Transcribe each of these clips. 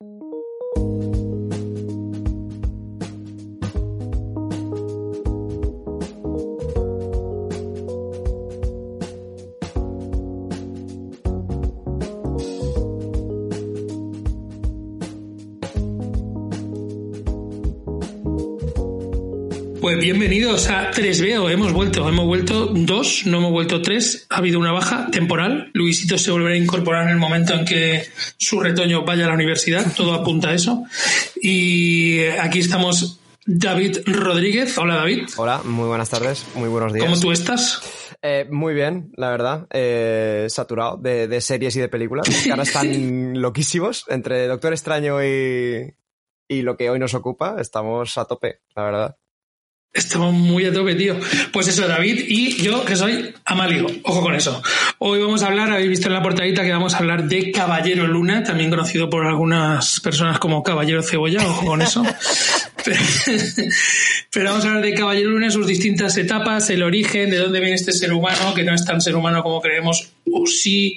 Thank you. Pues bienvenidos a 3Veo. Hemos vuelto, hemos vuelto dos, no hemos vuelto tres. Ha habido una baja temporal. Luisito se volverá a incorporar en el momento en que su retoño vaya a la universidad. Todo apunta a eso. Y aquí estamos David Rodríguez. Hola David. Hola, muy buenas tardes, muy buenos días. ¿Cómo tú estás? Eh, muy bien, la verdad. Eh, saturado de, de, series y de películas. Ahora están loquísimos. Entre Doctor Extraño y, y lo que hoy nos ocupa, estamos a tope, la verdad. Estamos muy a tope, tío. Pues eso, David y yo, que soy Amalio. Ojo con eso. Hoy vamos a hablar, habéis visto en la portadita que vamos a hablar de Caballero Luna, también conocido por algunas personas como Caballero Cebolla. Ojo con eso. Pero, vamos a hablar de Caballero Luna, sus distintas etapas, el origen, de dónde viene este ser humano, que no es tan ser humano como creemos, o sí,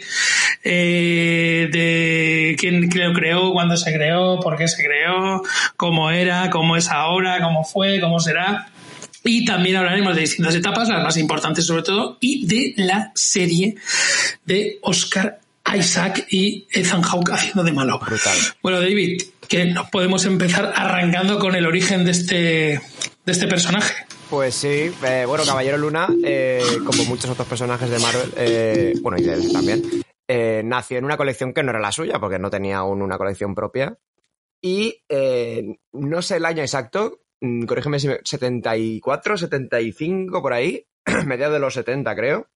eh, de quién lo creó, cuándo se creó, por qué se creó, cómo era, cómo es ahora, cómo fue, cómo será. Y también hablaremos de distintas etapas, las más importantes sobre todo, y de la serie de Oscar Isaac y Ethan Hawke haciendo de malo. Brutal. Bueno, David, que nos podemos empezar arrancando con el origen de este, de este personaje. Pues sí, eh, bueno, Caballero Luna, eh, como muchos otros personajes de Marvel, eh, bueno, y de él también, nació en una colección que no era la suya, porque no tenía aún una colección propia. Y no sé el año exacto, corrígeme si me, 74, 75, por ahí, mediados de los 70, creo.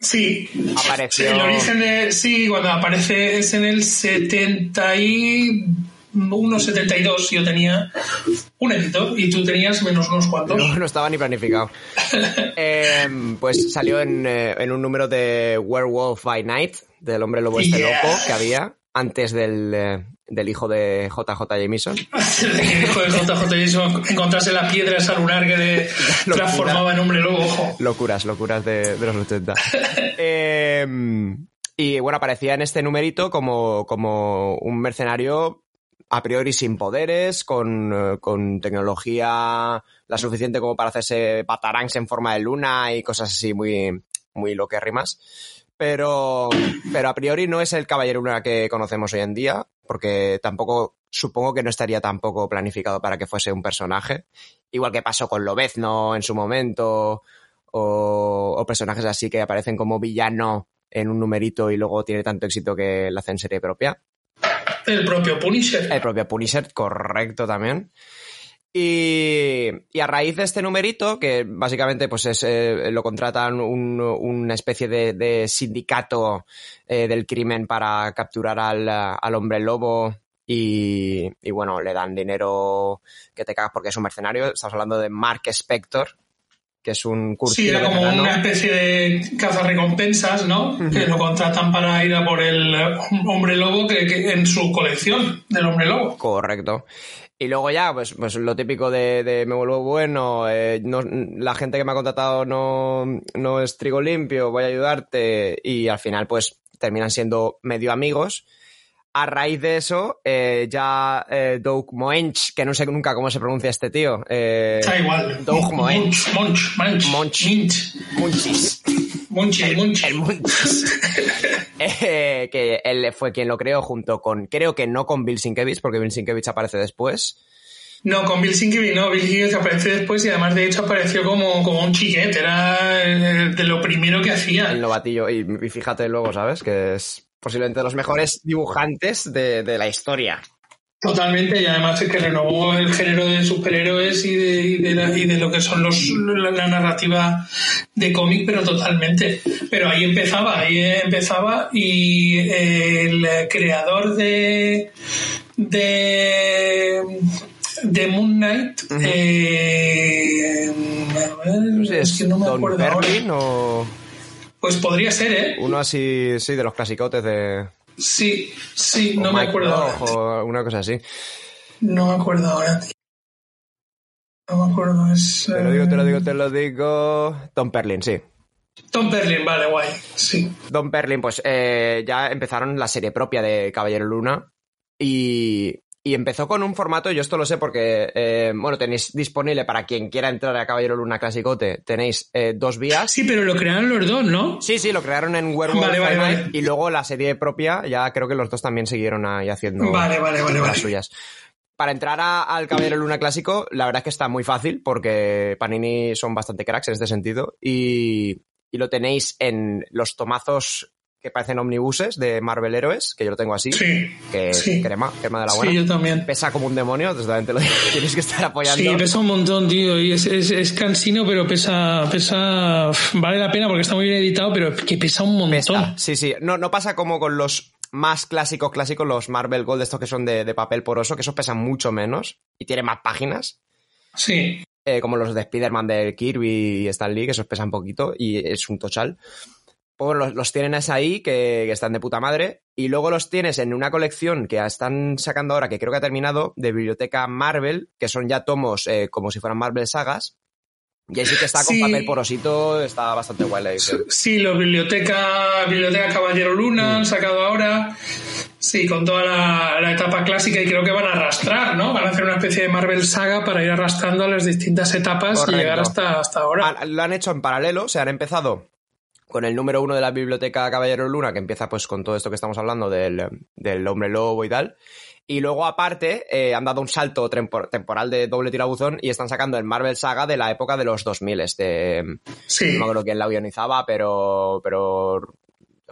Sí. Apareció. El origen de. Sí, cuando aparece es en el 71, 72. Yo tenía un editor y tú tenías menos unos cuantos. No, no estaba ni planificado. eh, pues salió en, eh, en, un número de Werewolf by Night, del hombre lobo este Yeah. loco que había antes del, eh, del hijo de JJ Jameson. el hijo de JJ Jameson encontrase la piedra esa lunar que le Locura. transformaba en hombre lobo. Ojo. Locuras, locuras de, de los 80. Eh, y bueno, aparecía en este numerito como, como un mercenario a priori sin poderes, con, eh, con tecnología la suficiente como para hacerse patarangs en forma de luna y cosas así muy, muy loquérrimas. Pero, pero a priori no es el caballero luna que conocemos hoy en día, porque tampoco, supongo que no estaría tampoco planificado para que fuese un personaje. Igual que pasó con Lobezno en su momento, o, o personajes así que aparecen como villano en un numerito y luego tiene tanto éxito que la hacen serie propia. El propio Punisher. El propio Punisher, correcto también. Y, y, a raíz de este numerito, que básicamente pues es, eh, lo contratan un, una especie de, de sindicato eh, del crimen para capturar al, al hombre lobo y, y, bueno, le dan dinero que te cagas porque es un mercenario. Estamos hablando de Mark Spector, que es un curso. Sí, era como veterano. una especie de cazarrecompensas, ¿no? Uh -huh. Que lo contratan para ir a por el hombre lobo que, que en su colección del hombre lobo. Correcto. Y luego ya, pues, pues lo típico de, de me vuelvo bueno, eh, no, la gente que me ha contratado no, no es trigo limpio, voy a ayudarte. Y al final, pues, terminan siendo medio amigos. A raíz de eso, eh, ya eh, Doug Moench, que no sé nunca cómo se pronuncia este tío. Eh, da igual. Doug Moench. Monch, Monch, Monch. Minch. Munchis. El, Munchis. El Munchis. eh, que él fue quien lo creó junto con, creo que no con Bill Sienkiewicz, porque Bill Sienkiewicz aparece después. No, con Bill Sienkiewicz no, Bill Sienkiewicz apareció después y además de hecho apareció como, como un chiquete, era de lo primero que hacía. El novatillo, y, y fíjate luego, ¿sabes? Que es posiblemente de los mejores dibujantes de, de, la historia. Totalmente, y además es que renovó el género de superhéroes y de, y de, la, y de lo que son los, la, la narrativa de cómic, pero totalmente. Pero ahí empezaba, ahí empezaba, y el creador de. de de Moon Knight. Uh -huh. eh, a ver, es que no me Don acuerdo Berlin ahora. o Pues podría ser, ¿eh? uno así, sí, de los clasicotes de. Sí, sí, o no me acuerdo ahora. Rock o alguna cosa así. No me acuerdo ahora, tío. No me acuerdo, es. Te lo digo, te lo digo, eh, te lo digo. Tom Perlin, sí. Tom Perlin, vale, guay, sí. Don Perlin, pues eh, ya empezaron la serie propia de Caballero Luna. y, y empezó con un formato, yo esto lo sé porque, eh, bueno, tenéis disponible para quien quiera entrar a Caballero Luna Clasicote, tenéis eh, dos vías. Sí, pero lo crearon los dos, ¿no? Sí, sí, lo crearon en Werewolf Vale, vale, vale. y luego la serie propia, ya creo que los dos también siguieron ahí haciendo Vale, vale, vale, las vale. suyas. Para entrar a- al Caballero Luna Clásico, la verdad es que está muy fácil porque Panini son bastante cracks en este sentido y, y lo tenéis en los tomazos que parecen omnibuses de Marvel Héroes, que yo lo tengo así, Sí, que sí. crema, crema de la sí, buena. yo también. Pesa como un demonio, desde lo tienes que estar apoyando. Sí, pesa un montón, tío, y es, es, es cansino, pero pesa, pesa, vale la pena porque está muy bien editado, pero que pesa un montón. Pesa, sí, sí. No, no pasa como con los más clásicos clásicos, los Marvel Gold, estos que son de, de papel poroso, que esos pesan mucho menos y tienen más páginas. Sí, eh, como los de Spider-Man de Kirby y Stan Lee, que esos pesan poquito y es un total. Pues los, los tienes ahí, que, que están de puta madre, y luego los tienes en una colección que están sacando ahora, que creo que ha terminado, de Biblioteca Marvel, que son ya tomos eh, como si fueran Marvel Sagas, y ahí sí que está con Sí. papel porosito, está bastante guay la edición. sí, los biblioteca, biblioteca Caballero Luna Mm. han sacado ahora. Sí, con toda la, la etapa clásica y creo que van a arrastrar, ¿no? Van a hacer una especie de Marvel saga para ir arrastrando las distintas etapas Correcto. y llegar hasta, hasta ahora. Han- lo han hecho en paralelo, se han empezado con el número uno de la biblioteca Caballero Luna, que empieza pues con todo esto que estamos hablando del, del hombre lobo y tal. Y luego, aparte, eh, han dado un salto tempor- temporal de doble tirabuzón y están sacando el Marvel Saga de la época de los 2000. Este, Sí. no me acuerdo quién la guionizaba, pero, pero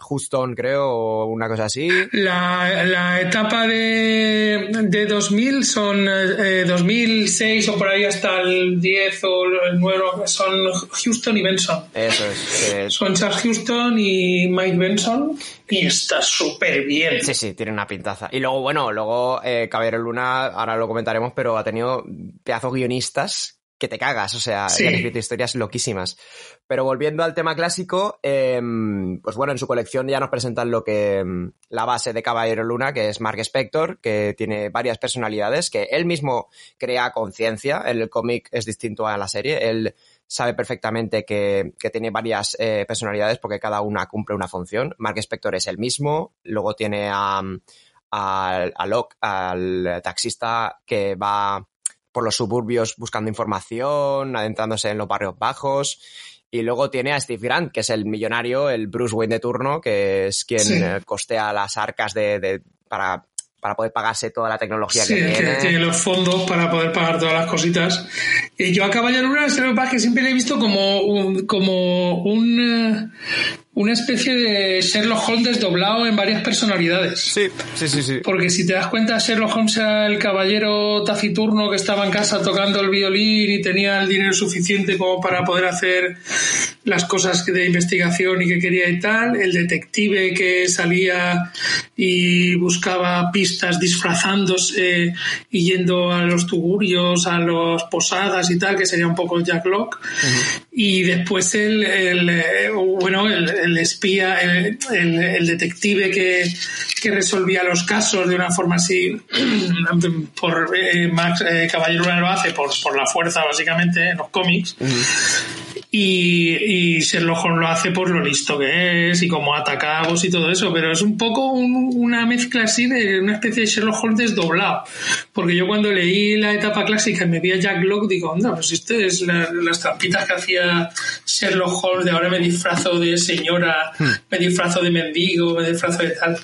Houston, creo, o una cosa así. La, la etapa de, de 2000 son eh, 2006 o por ahí hasta el 10 o el 9 son Houston y Benson. Eso es. eh, Son Charles Houston y Mike Benson y está súper bien. Sí, sí, tiene una pintaza. Y luego, bueno, luego eh, Caballero Luna, ahora lo comentaremos, pero ha tenido pedazos guionistas que te cagas, o sea, Sí. han escrito historias loquísimas. Pero volviendo al tema clásico, eh, pues bueno, en su colección ya nos presentan lo que mm, la base de Caballero Luna, que es Mark Spector, que tiene varias personalidades, que él mismo crea conciencia. El cómic es distinto a la serie. Él sabe perfectamente que, que tiene varias eh, personalidades porque cada una cumple una función. Mark Spector es el mismo, luego tiene a, a, a Locke, al taxista que va por los suburbios buscando información, adentrándose en los barrios bajos. Y luego tiene a Steve Grant, que es el millonario, el Bruce Wayne de turno, que es quien Sí. eh, costea las arcas de, de- para, para poder pagarse toda la tecnología Sí, que que tiene. tiene los fondos para poder pagar todas las cositas. Y yo a Caballero Luna es lo que siempre le he visto como un, como un, eh, una especie de Sherlock Holmes desdoblado en varias personalidades. Sí, sí, sí, sí. Porque si te das cuenta, Sherlock Holmes era el caballero taciturno que estaba en casa tocando el violín y tenía el dinero suficiente como para poder hacer las cosas de investigación y que quería y tal. El detective que salía y buscaba pistas disfrazándose y yendo a los tugurios, a las posadas y tal, que sería un poco Jack Locke. Y después el, el, eh, bueno, el, espía, el, el- detective que, que resolvía los casos de una forma así, por eh, Max eh, Caballero lo hace por, por la fuerza básicamente en los cómics. Y, y Sherlock Holmes lo hace por lo listo que es y cómo ataca a vos y todo eso, pero es un poco un- una mezcla así de una especie de Sherlock Holmes desdoblado. Porque yo cuando leí la etapa clásica y me vi a Jack Locke, digo, onda, pues esto es la- las trampitas que hacía Sherlock Holmes de ahora me disfrazo de señora, me disfrazo de mendigo, me disfrazo de tal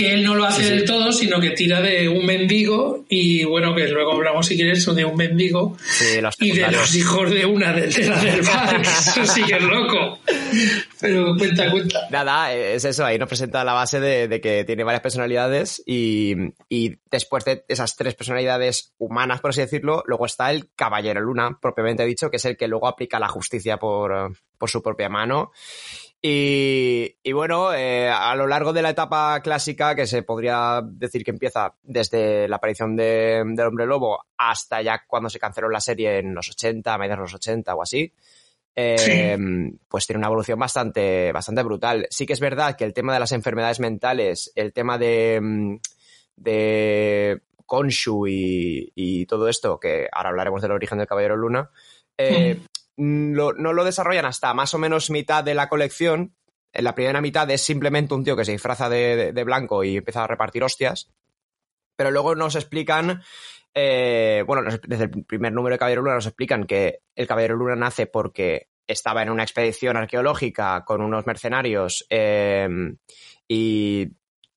que él no lo hace del todo, sino que tira de un mendigo y bueno, que luego hablamos si quieres de un mendigo Sí, los y de los hijos de una de, de la del bar, eso sí que es loco. Pero cuenta, cuenta. Nada, es eso, ahí nos presenta la base de, de que tiene varias personalidades y, y después de esas tres personalidades humanas, por así decirlo, luego está el Caballero Luna, propiamente dicho, que es el que luego aplica la justicia por, por su propia mano. Y, y bueno, eh, a lo largo de la etapa clásica, que se podría decir que empieza desde la aparición de, del Hombre Lobo hasta ya cuando se canceló la serie en los 80, a mediados de los 80 o así, eh, pues tiene una evolución bastante, bastante brutal. Sí que es verdad que el tema de las enfermedades mentales, el tema de, mm, de Konshu y, y todo esto, que ahora hablaremos del origen del Caballero Luna, eh, lo- no lo desarrollan hasta más o menos mitad de la colección, en la primera mitad es simplemente un tío que se disfraza de, de blanco y empieza a repartir hostias, pero luego nos explican eh, bueno, desde el primer número de Caballero Luna nos explican que el Caballero Luna nace porque estaba en una expedición arqueológica con unos mercenarios eh, y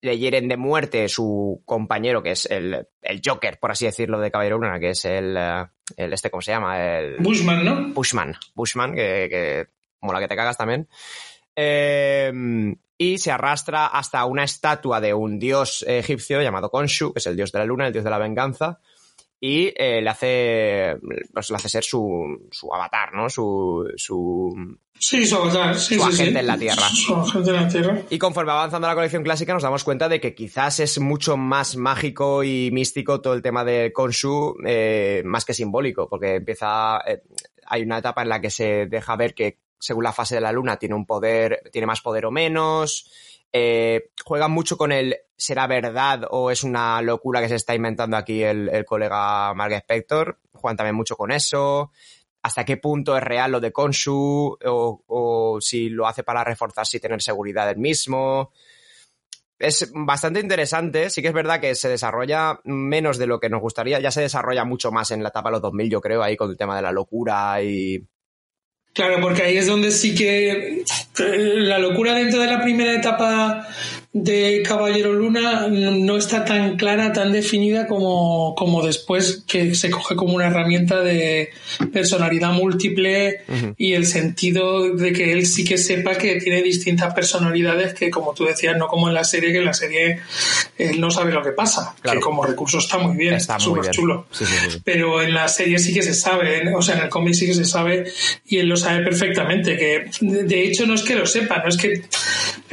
le hieren de muerte su compañero, que es el, el, Joker, por así decirlo, de Caballero Luna, que es el, eh, el este, ¿cómo se llama? El, Bushman, ¿no? Bushman, Bushman, que, que mola que te cagas también. Eh, y se arrastra hasta una estatua de un dios egipcio llamado Khonshu, que es el dios de la luna, el dios de la venganza, y eh, le hace pues, le hace ser su, su avatar, ¿no? Su, su Sí, su avatar, sí, su sí, agente sí. en la Tierra. Su agente en la Tierra. Y conforme va avanzando la colección clásica nos damos cuenta de que quizás es mucho más mágico y místico todo el tema de Khonshu, eh, más que simbólico, porque empieza... Eh, hay una etapa en la que se deja ver que según la fase de la luna tiene un poder, tiene más poder o menos, eh, juegan mucho con el ¿será verdad o es una locura que se está inventando aquí el, el colega Mark Spector? Juegan también mucho con eso. ¿Hasta qué punto es real lo de Konshu? O, o si lo hace para reforzarse y tener seguridad del mismo. Es bastante interesante. Sí que es verdad que se desarrolla menos de lo que nos gustaría. Ya se desarrolla mucho más en la etapa de los 2000, yo creo, ahí con el tema de la locura y, Claro, porque ahí es donde sí que la locura dentro de la primera etapa de Caballero Luna no está tan clara, tan definida como, como después que se coge como una herramienta de personalidad múltiple uh -huh. y el sentido de que él sí que sepa que tiene distintas personalidades que, como tú decías, no como en la serie, que en la serie él no sabe lo que pasa, claro. que como recurso está muy bien, está súper chulo. Sí, sí, sí. Pero en la serie sí que se sabe, o sea, en el cómic sí que se sabe y él lo sabe perfectamente, que de hecho no es que lo sepa, no es que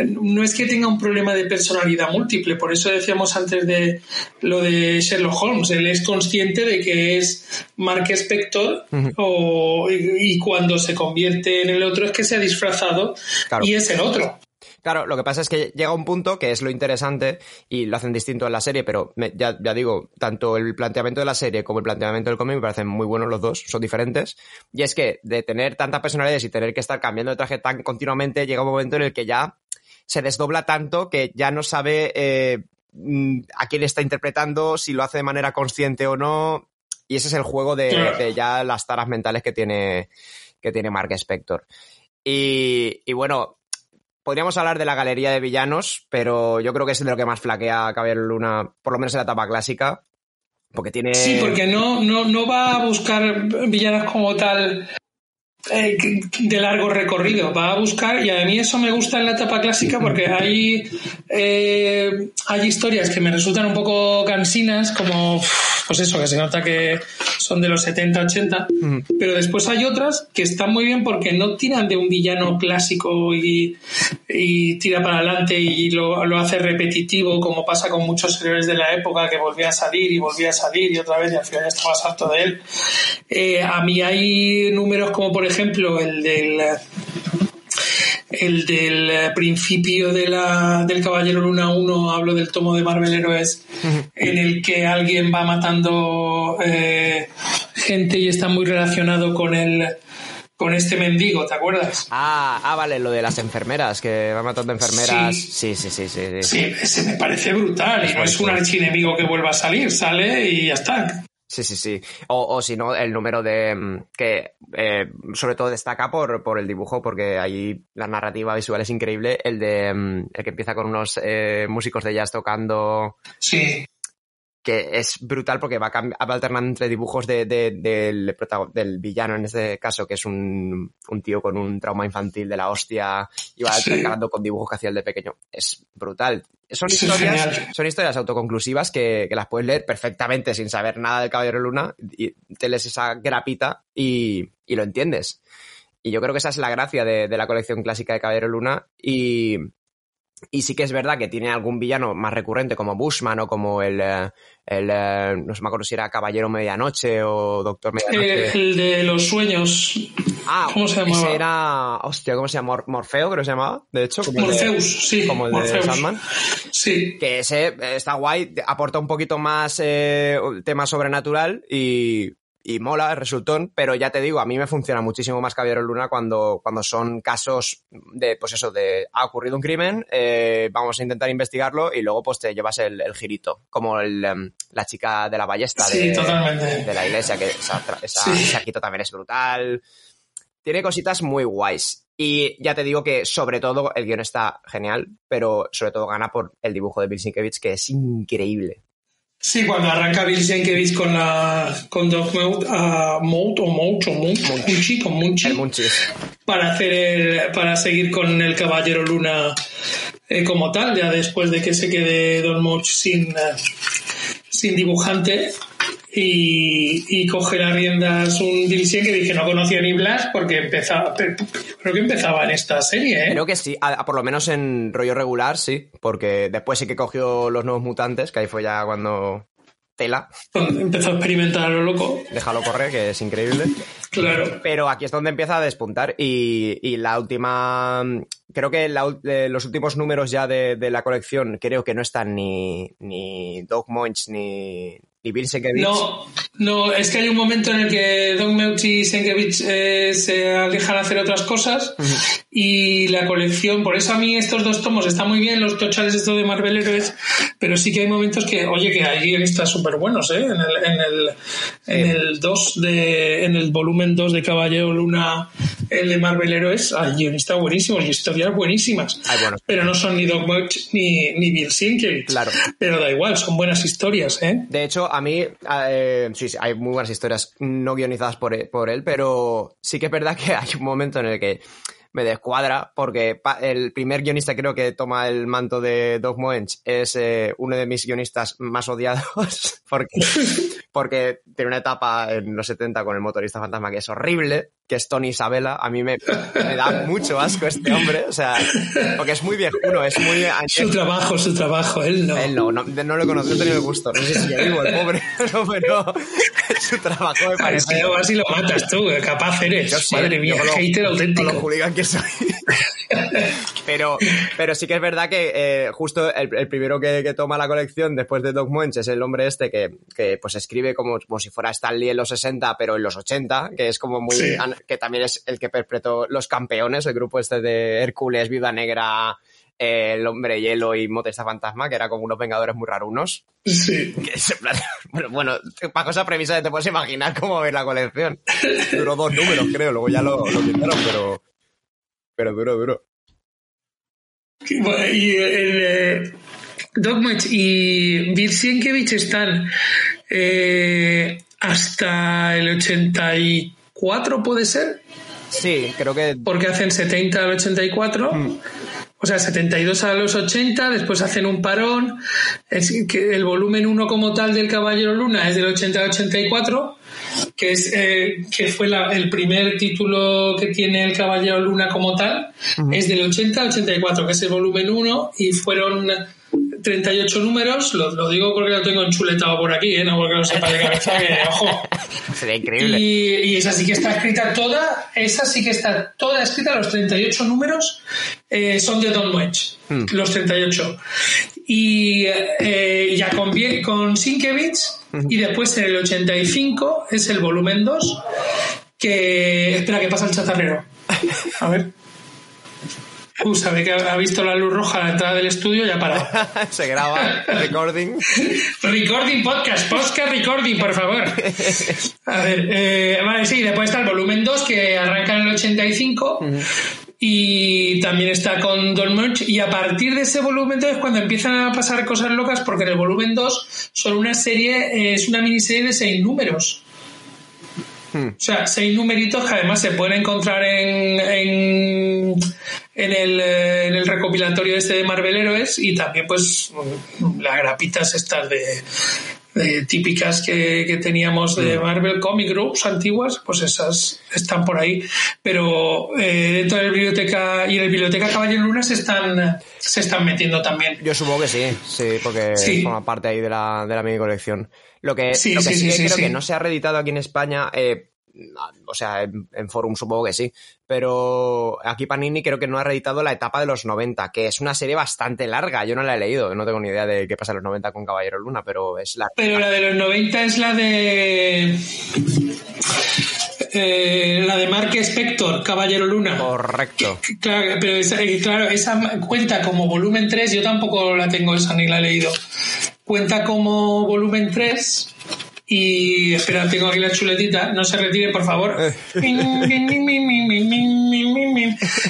no es que tenga un problema de personalidad múltiple, por eso decíamos antes de lo de Sherlock Holmes, él es consciente de que es Mark Spector uh -huh. o, y, y, cuando se convierte en el otro es que se ha disfrazado claro. y es el otro. Claro, lo que pasa es que llega un punto que es lo interesante y lo hacen distinto en la serie, pero me, ya, ya, digo, tanto el planteamiento de la serie como el planteamiento del cómic me parecen muy buenos los dos, son diferentes. Y es que de tener tantas personalidades y tener que estar cambiando de traje tan continuamente, llega un momento en el que ya se desdobla tanto que ya no sabe eh, a quién está interpretando, si lo hace de manera consciente o no. Y ese es el juego de, de ya las taras mentales que tiene, que tiene Mark Spector. Y, y bueno, podríamos hablar de la galería de villanos, pero yo creo que es de lo que más flaquea Caballero Luna, por lo menos en la etapa clásica. Porque tiene. Sí, porque no, no, no va a buscar villanos como tal eh, de largo recorrido. Va a buscar, y a mí eso me gusta en la etapa clásica porque hay, eh, hay historias que me resultan un poco cansinas, como, pues eso, que se nota que son de los 70, 80, mm. pero después hay otras que están muy bien porque no tiran de un villano clásico y, y tira para adelante y lo, lo, hace repetitivo, como pasa con muchos héroes de la época que volvía a salir y volvía a salir y otra vez y al final estabas harto de él. Eh, a mí hay números como, por ejemplo, el del el del principio de la, del Caballero Luna 1, hablo del tomo de Marvel Heroes, en el que alguien va matando eh, gente y está muy relacionado con el con este mendigo, ¿te acuerdas? Ah, ah, vale, lo de las enfermeras, que va matando enfermeras. Sí, sí, sí, sí. Sí, sí ese me parece brutal. Y no es un archienemigo que vuelva a salir, sale y ya está. Sí, sí, sí. O, o si no, el número de. que eh, sobre todo destaca por, por el dibujo, porque ahí la narrativa visual es increíble. El de. el que empieza con unos eh, músicos de jazz tocando. Sí. Que es brutal porque va, va alternando entre dibujos de, de, del, del villano, en este caso, que es un, un tío con un trauma infantil de la hostia, y va sí. alternando con dibujos que hacía el de pequeño. Es brutal. Son historias, son historias autoconclusivas que, que, las puedes leer perfectamente sin saber nada del Caballero Luna y te lees esa grapita y, y, lo entiendes. Y yo creo que esa es la gracia de, de la colección clásica de Caballero Luna y, y sí que es verdad que tiene algún villano más recurrente como Bushman o como el, el, el no sé me acuerdo si era Caballero Medianoche o Doctor Medianoche. Eh, el de los sueños. Ah, ¿cómo se llamaba? Ese era, hostia, ¿cómo se llama? Morfeo creo que se llamaba, de hecho. Como Morpheus, de, sí. Como el Morpheus. de Sandman. Sí. Que ese está guay, aporta un poquito más eh, tema sobrenatural y y mola, el resultón, pero ya te digo, a mí me funciona muchísimo más Caballero Luna cuando, cuando son casos de, pues eso, de ha ocurrido un crimen, eh, vamos a intentar investigarlo y luego pues te llevas el, el girito, como el, em, la chica de la ballesta Sí, de, la iglesia, que esa, esa- Sí. arquito también es brutal. Tiene cositas muy guays. Y ya te digo que sobre todo el guion está genial, pero sobre todo gana por el dibujo de Bill Sienkiewicz, que es increíble. Sí, cuando arranca Bill Sienkiewicz con la con Dog Mode, a Mode o Mode o Munch, Munchi, con Munchi, para hacer el, para seguir con el Caballero Luna eh, como tal, ya después de que se quede Don Moch sin, eh, sin dibujante y, y coge las riendas un Sienkiewicz que no conocía ni Blas porque empezaba, pe- creo que empezaba en esta serie, ¿eh? Creo que sí, a- a por lo menos en rollo regular, sí, porque después sí que cogió los nuevos mutantes, que ahí fue ya cuando tela, empezó a experimentar a lo loco, déjalo correr, que es increíble. claro. Pero aquí es donde empieza a despuntar y, y la última, creo que la eh, los últimos números ya de, de la colección creo que no están ni, ni Doug Moench ni, Bill Sienkiewicz. No, no, es que hay un momento en el que Don Meucci y Sienkiewicz eh, se alejan a hacer otras cosas y la colección, por eso a mí estos dos tomos están muy bien, los tochales estos de Marvel Heroes, pero sí que hay momentos que, oye, que hay guionistas súper buenos, ¿eh? En el, en el, en el 2 de, en el volumen 2 de Caballero Luna, el de Marvel Heroes, hay guionistas buenísimos y historias buenísimas. Hay buenos. Pero no son ni Doc Meucci ni, ni Bill Sienkiewicz. Claro. Pero da igual, son buenas historias, ¿eh? De hecho, a mí, eh, sí, sí, hay muy buenas historias no guionizadas por él, por él, pero sí que es verdad que hay un momento en el que me descuadra, porque el primer guionista creo que toma el manto de Doug Moench es eh, uno de mis guionistas más odiados, porque, porque tiene una etapa en los 70 con el motorista fantasma que es horrible, que es Tony Isabella. A mí me, me da mucho asco este hombre, o sea, porque es muy viejuno, es muy... Su trabajo, su trabajo, él no. Él no, no, no lo he conocido, no he tenido el gusto. No sé si vivo el pobre, no, pero su trabajo me parece. Ay, Así lo matas tú, eh, capaz eres. Yo sí, Madre yo mía, con lo- hater auténtico. lo hooligan que soy. pero, pero sí que es verdad que eh, justo el, el primero que, que toma la colección después de Doc Munch es el hombre este que, que pues escribe como, como si fuera Stan Lee en los 60, pero en los 80, que es como muy... Sí. an- que también es el que perpetró Los Campeones, el grupo este de Hércules, Viuda Negra, eh, El Hombre Hielo y Motorista Fantasma, que era como unos vengadores muy rarunos. Sí. Que bueno, bueno, bajo esa premisa te puedes imaginar cómo ver la colección. Duró dos números, creo, luego ya lo, lo quitaron, pero. Pero duro, duro. Y el, eh, Doc Munch y Bill Sienkiewicz están eh, hasta el 84, ¿puede ser? Sí, creo que. Porque hacen 70 al 84. O sea, 72 a los 80, después hacen un parón. Es que el volumen 1 como tal del Caballero Luna es del 80 al 84, que, es, eh, que fue la- el primer título que tiene el Caballero Luna como tal. Es del 80 al 84, que es el volumen 1, y fueron 38 números. Lo, lo digo porque lo tengo enchuletado por aquí, ¿eh? no porque lo sepa de cabeza, que ojo. Sería increíble. Y, y esa sí que está escrita toda, esa sí que está toda escrita, los 38 números eh, son de Don Wedge, Hmm. los 38. Y eh, ya con, con Sienkiewicz, y después en el 85 es el volumen 2, que... Espera, que pasa el chatarrero. A ver. Uh, sabe que ha visto la luz roja a la entrada del estudio y ha parado. Se graba, recording. Recording podcast, podcast recording, por favor. A ver, eh, vale, sí, después está el volumen 2 que arranca en el 85 y también está con Don Munch y a partir de ese volumen 2 es cuando empiezan a pasar cosas locas porque en el volumen 2 son una serie, es una miniserie de seis números. O sea, seis numeritos que además se pueden encontrar en, en, en el, eh, en el recopilatorio este de Marvel Heroes y también pues las grapitas estas de, de típicas que, que teníamos de Marvel Comic Groups antiguas, pues esas están por ahí. Pero eh, dentro de la biblioteca y en la biblioteca Caballero Luna se están, se están metiendo también. Yo supongo que sí, sí, porque Sí. forma parte ahí de la, de la mini colección. Lo que Sí, lo que sí, sí, sí, que sí, creo que no se ha reeditado aquí en España, eh, o sea, en, en, Forum supongo que sí. Pero aquí Panini creo que no ha reeditado la etapa de los 90, que es una serie bastante larga. Yo no la he leído, no tengo ni idea de qué pasa en los 90 con Caballero Luna, pero es la. Pero la de los 90 es la de. Eh, la de Mark Spector, Caballero Luna. Correcto. Claro, pero esa, claro, esa cuenta como volumen 3, yo tampoco la tengo esa ni la he leído. Cuenta como volumen 3 y espera, tengo aquí la chuletita, no se retire, por favor.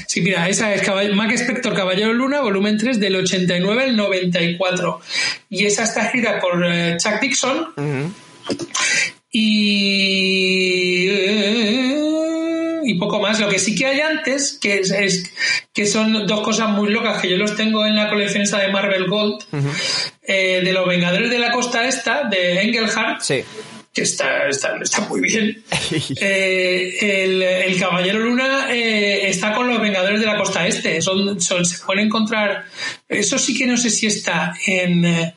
sí, mira, esa es Mac Spector Caballero Luna, volumen 3, del 89 al 94. Y esa está escrita por uh, Chuck Dixon. Uh -huh. Y y poco más. Lo que sí que hay antes, que es, es, que son dos cosas muy locas que yo los tengo en la colección esa de Marvel Gold, uh -huh. Eh, de los Vengadores de la Costa Esta, de Engelhardt. Sí. Que está, está, está muy bien. eh, el, el, Caballero Luna eh, está con los Vengadores de la Costa Este. Son, son, se puede encontrar. Eso sí que no sé si está en.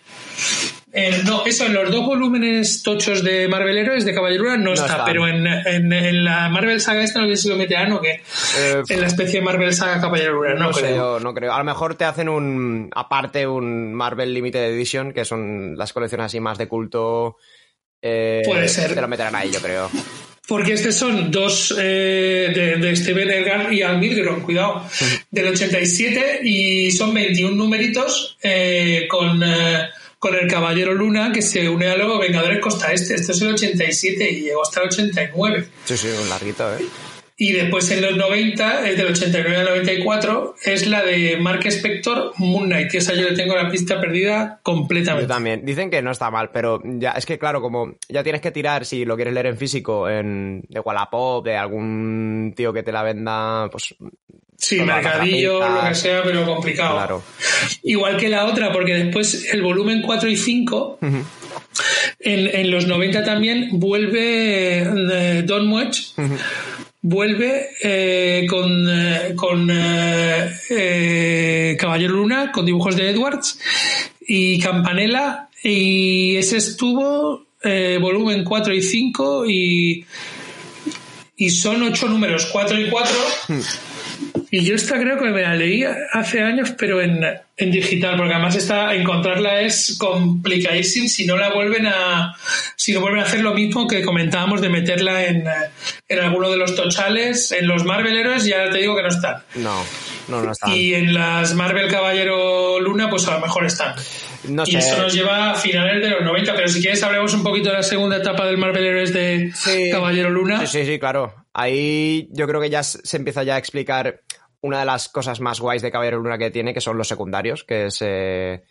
Eh, no, eso en los dos volúmenes tochos de Marvel Heroes de Caballero no, no está, está, pero en, en, en, la Marvel Saga esta no sé si lo meterán o qué. Eh, en la especie de Marvel Saga Caballero no, no creo. Sé, yo no creo. A lo mejor te hacen un, aparte, un Marvel Limited Edition, que son las colecciones así más de culto. Eh, Puede ser. Te lo meterán ahí, yo creo. Porque estos son dos eh, de, de, Steven Edgar y Al Milgrom, cuidado, del 87 y son 21 numeritos eh, con con el Caballero Luna que se une a los Vengadores Costa Este. Esto es el 87 y llegó hasta el 89. Sí, sí, un larguito, ¿eh? Y después en los 90, es del 89 al 94, es la de Mark Spector Moon Knight, que esa yo le tengo la pista perdida completamente. Yo también. Dicen que no está mal, pero ya es que claro, como ya tienes que tirar, si lo quieres leer en físico, en, de Wallapop, de algún tío que te la venda, pues Sí, mercadillo, lo que sea, pero complicado. Claro. Igual que la otra, porque después el volumen 4 y 5, uh -huh. en, en, los 90 también vuelve eh, Don Muech, uh -huh. vuelve eh, con, eh, con eh, Caballero Luna, con dibujos de Edwards y Campanella, y ese estuvo eh, volumen 4 y 5 y, y son 8 números, 4 y 4. Uh -huh. Y yo esta creo que me la leí hace años, pero en, en digital, porque además esta, encontrarla es complicadísimo si no la vuelven a, si no vuelven a hacer lo mismo que comentábamos de meterla en, en alguno de los tochales, en los Marvel Heroes ya te digo que no están. No, no, no están. Y en las Marvel Caballero Luna, pues a lo mejor están. No y esto nos lleva a finales de los 90, pero si quieres hablemos un poquito de la segunda etapa del Marvel Heroes de sí. Caballero Luna. Sí, sí, sí, claro. Ahí yo creo que ya se empieza ya a explicar una de las cosas más guays de Caballero Luna que tiene, que son los secundarios, que es eh,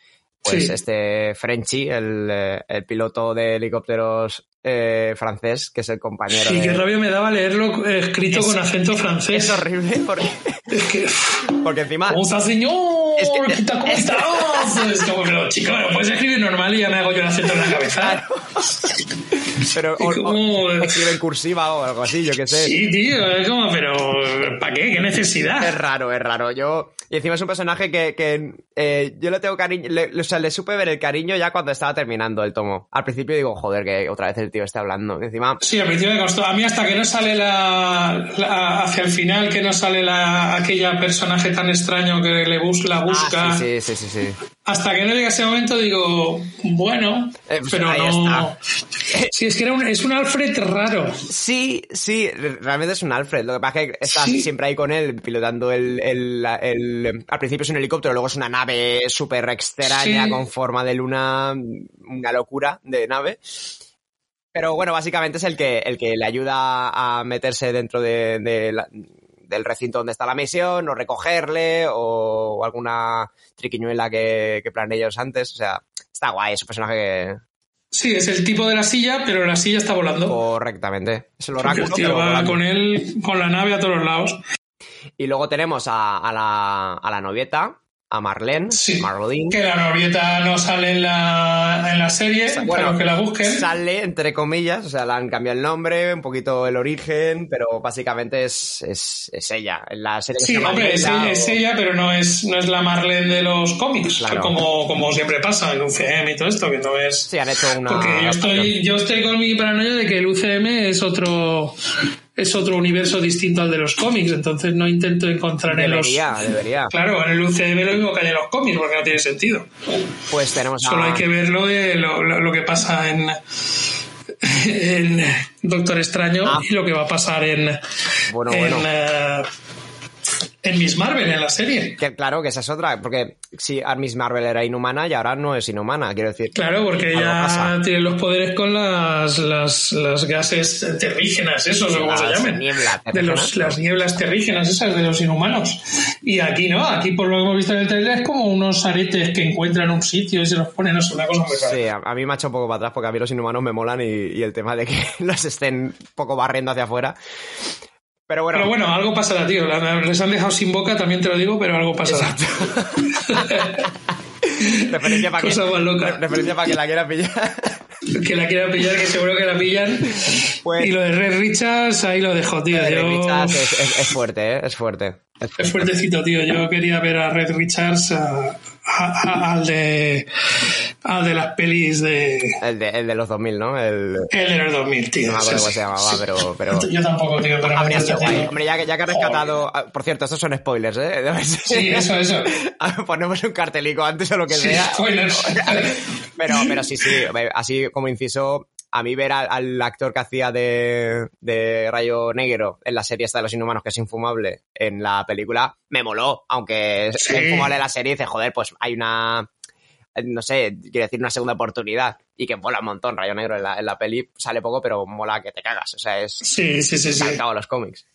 pues sí. este Frenchy, el, eh, el, piloto de helicópteros eh, francés, que es el compañero. Sí, de... qué rabia me daba leerlo escrito es, con acento francés. Es horrible porque, es que... porque encima. ¿Cómo estás, señor? Es que... ¿Cómo estás? es como, pero chico, lo puedes escribir normal y ya me hago yo el acento en la cabeza. pero o, o, escribe en cursiva o algo así, yo qué sé. Sí, tío, es como, pero ¿para qué? ¿Qué necesidad? Es raro, es raro. Yo, y encima es un personaje que, que eh, yo le tengo cariño, le, o sea, le supe ver el cariño ya cuando estaba terminando el tomo. Al principio digo, joder, que otra vez el tío está hablando. Encima. Sí, al principio me costó. A mí hasta que no sale la, la hacia el final, que no sale la, aquella personaje tan extraño que le bus, la busca. Ah, sí, sí, sí, sí, sí. Hasta que no llega ese momento digo, bueno, eh, pues pero no. Sí, es que era un, es un Alfred raro. Sí, sí, realmente es un Alfred. Lo que pasa es que estás sí. siempre ahí con él, pilotando el, el, el, Al principio es un helicóptero, luego es una nave súper extraña sí. con forma de luna, una locura de nave. Pero bueno, básicamente es el que, el que le ayuda a meterse dentro de, de la, del recinto donde está la misión, o recogerle, o, o alguna triquiñuela que, que planeé ellos antes. O sea, está guay, es un personaje que, Sí, es el tipo de la silla, pero la silla está volando. Correctamente. Es el oráculo. Tío va volando. con él, con la nave a todos lados. Y luego tenemos a, a, la, a la novieta, a Marlene. Sí. Marlene. Que la novieta no sale en la, en la serie, Bueno, para los que la busquen. Sale, entre comillas, o sea, le han cambiado el nombre, un poquito el origen, pero básicamente es, es, es ella. En la serie Sí, se llama hombre, es, es ella, pero no es, no es la Marlene de los cómics, Claro. como, como siempre pasa en UCM y todo esto, que no es... Sí, han hecho una. Porque yo estoy, yo estoy con mi paranoia de que el UCM es otro es otro universo distinto al de los cómics, entonces no intento encontrar en los... Debería, debería. Claro, en el UCM lo mismo que hay en los cómics, porque no tiene sentido. Pues tenemos a. Solo hay que ver lo, de, lo, lo- lo que pasa en, en Doctor Extraño Ah. y lo que va a pasar en, Bueno, en, bueno. eh, en Miss Marvel, en la serie. Que, claro, que esa es otra, porque si Miss Marvel era inhumana y ahora no es inhumana, quiero decir. Claro, porque ella tiene los poderes con las, las, las gases terrígenas, esos, o como se llamen. nieblas De los, las nieblas terrígenas, esas de los inhumanos. Y aquí no, aquí por lo que hemos visto en el trailer es como unos aretes que encuentran un sitio y se los ponen, no sé, una cosa muy rara. Sí, a, a mí me ha hecho un poco para atrás porque a mí los inhumanos me molan y, y el tema de que los estén un poco barriendo hacia afuera. Pero bueno, Pero bueno, algo pasará, tío. Les han dejado sin boca, también te lo digo, pero algo pasará. referencia para que, Cosa más loca. referencia para que la quiera pillar. que la quieran pillar, que seguro que la pillan. Pues- Y lo de Red Richards, ahí lo dejo, tío. Red Yo- Richards es, es- es fuerte, ¿eh? Es fuerte. Es Es fuerte. fuertecito, tío. Yo quería ver a Red Richards a- a- a- al de al de las pelis de El de, el de los 2000, ¿no? El, el de los 2000, tío. no me acuerdo Sí, cómo se llamaba, Sí. pero... pero... Yo tampoco, tío, pero Habría sido guay. Hombre, ya, que- ya que ha rescatado... ah, Por cierto, estos son spoilers, ¿eh? Sí, eso, eso. Ponemos un cartelico antes o lo que Sí, sea. spoilers. Pero, pero sí, sí, así como inciso, a mí ver al, al actor que hacía de, de Rayo Negro en la serie esta de los Inhumanos, que es infumable, en la película, me moló. Aunque es Sí. infumable la serie, dice, joder, pues hay una, no sé, quiero decir, una segunda oportunidad. Y que mola un montón, Rayo Negro en la, en la peli sale poco, pero mola que te cagas. O sea, es Sí, sí, sí, sí. los cómics.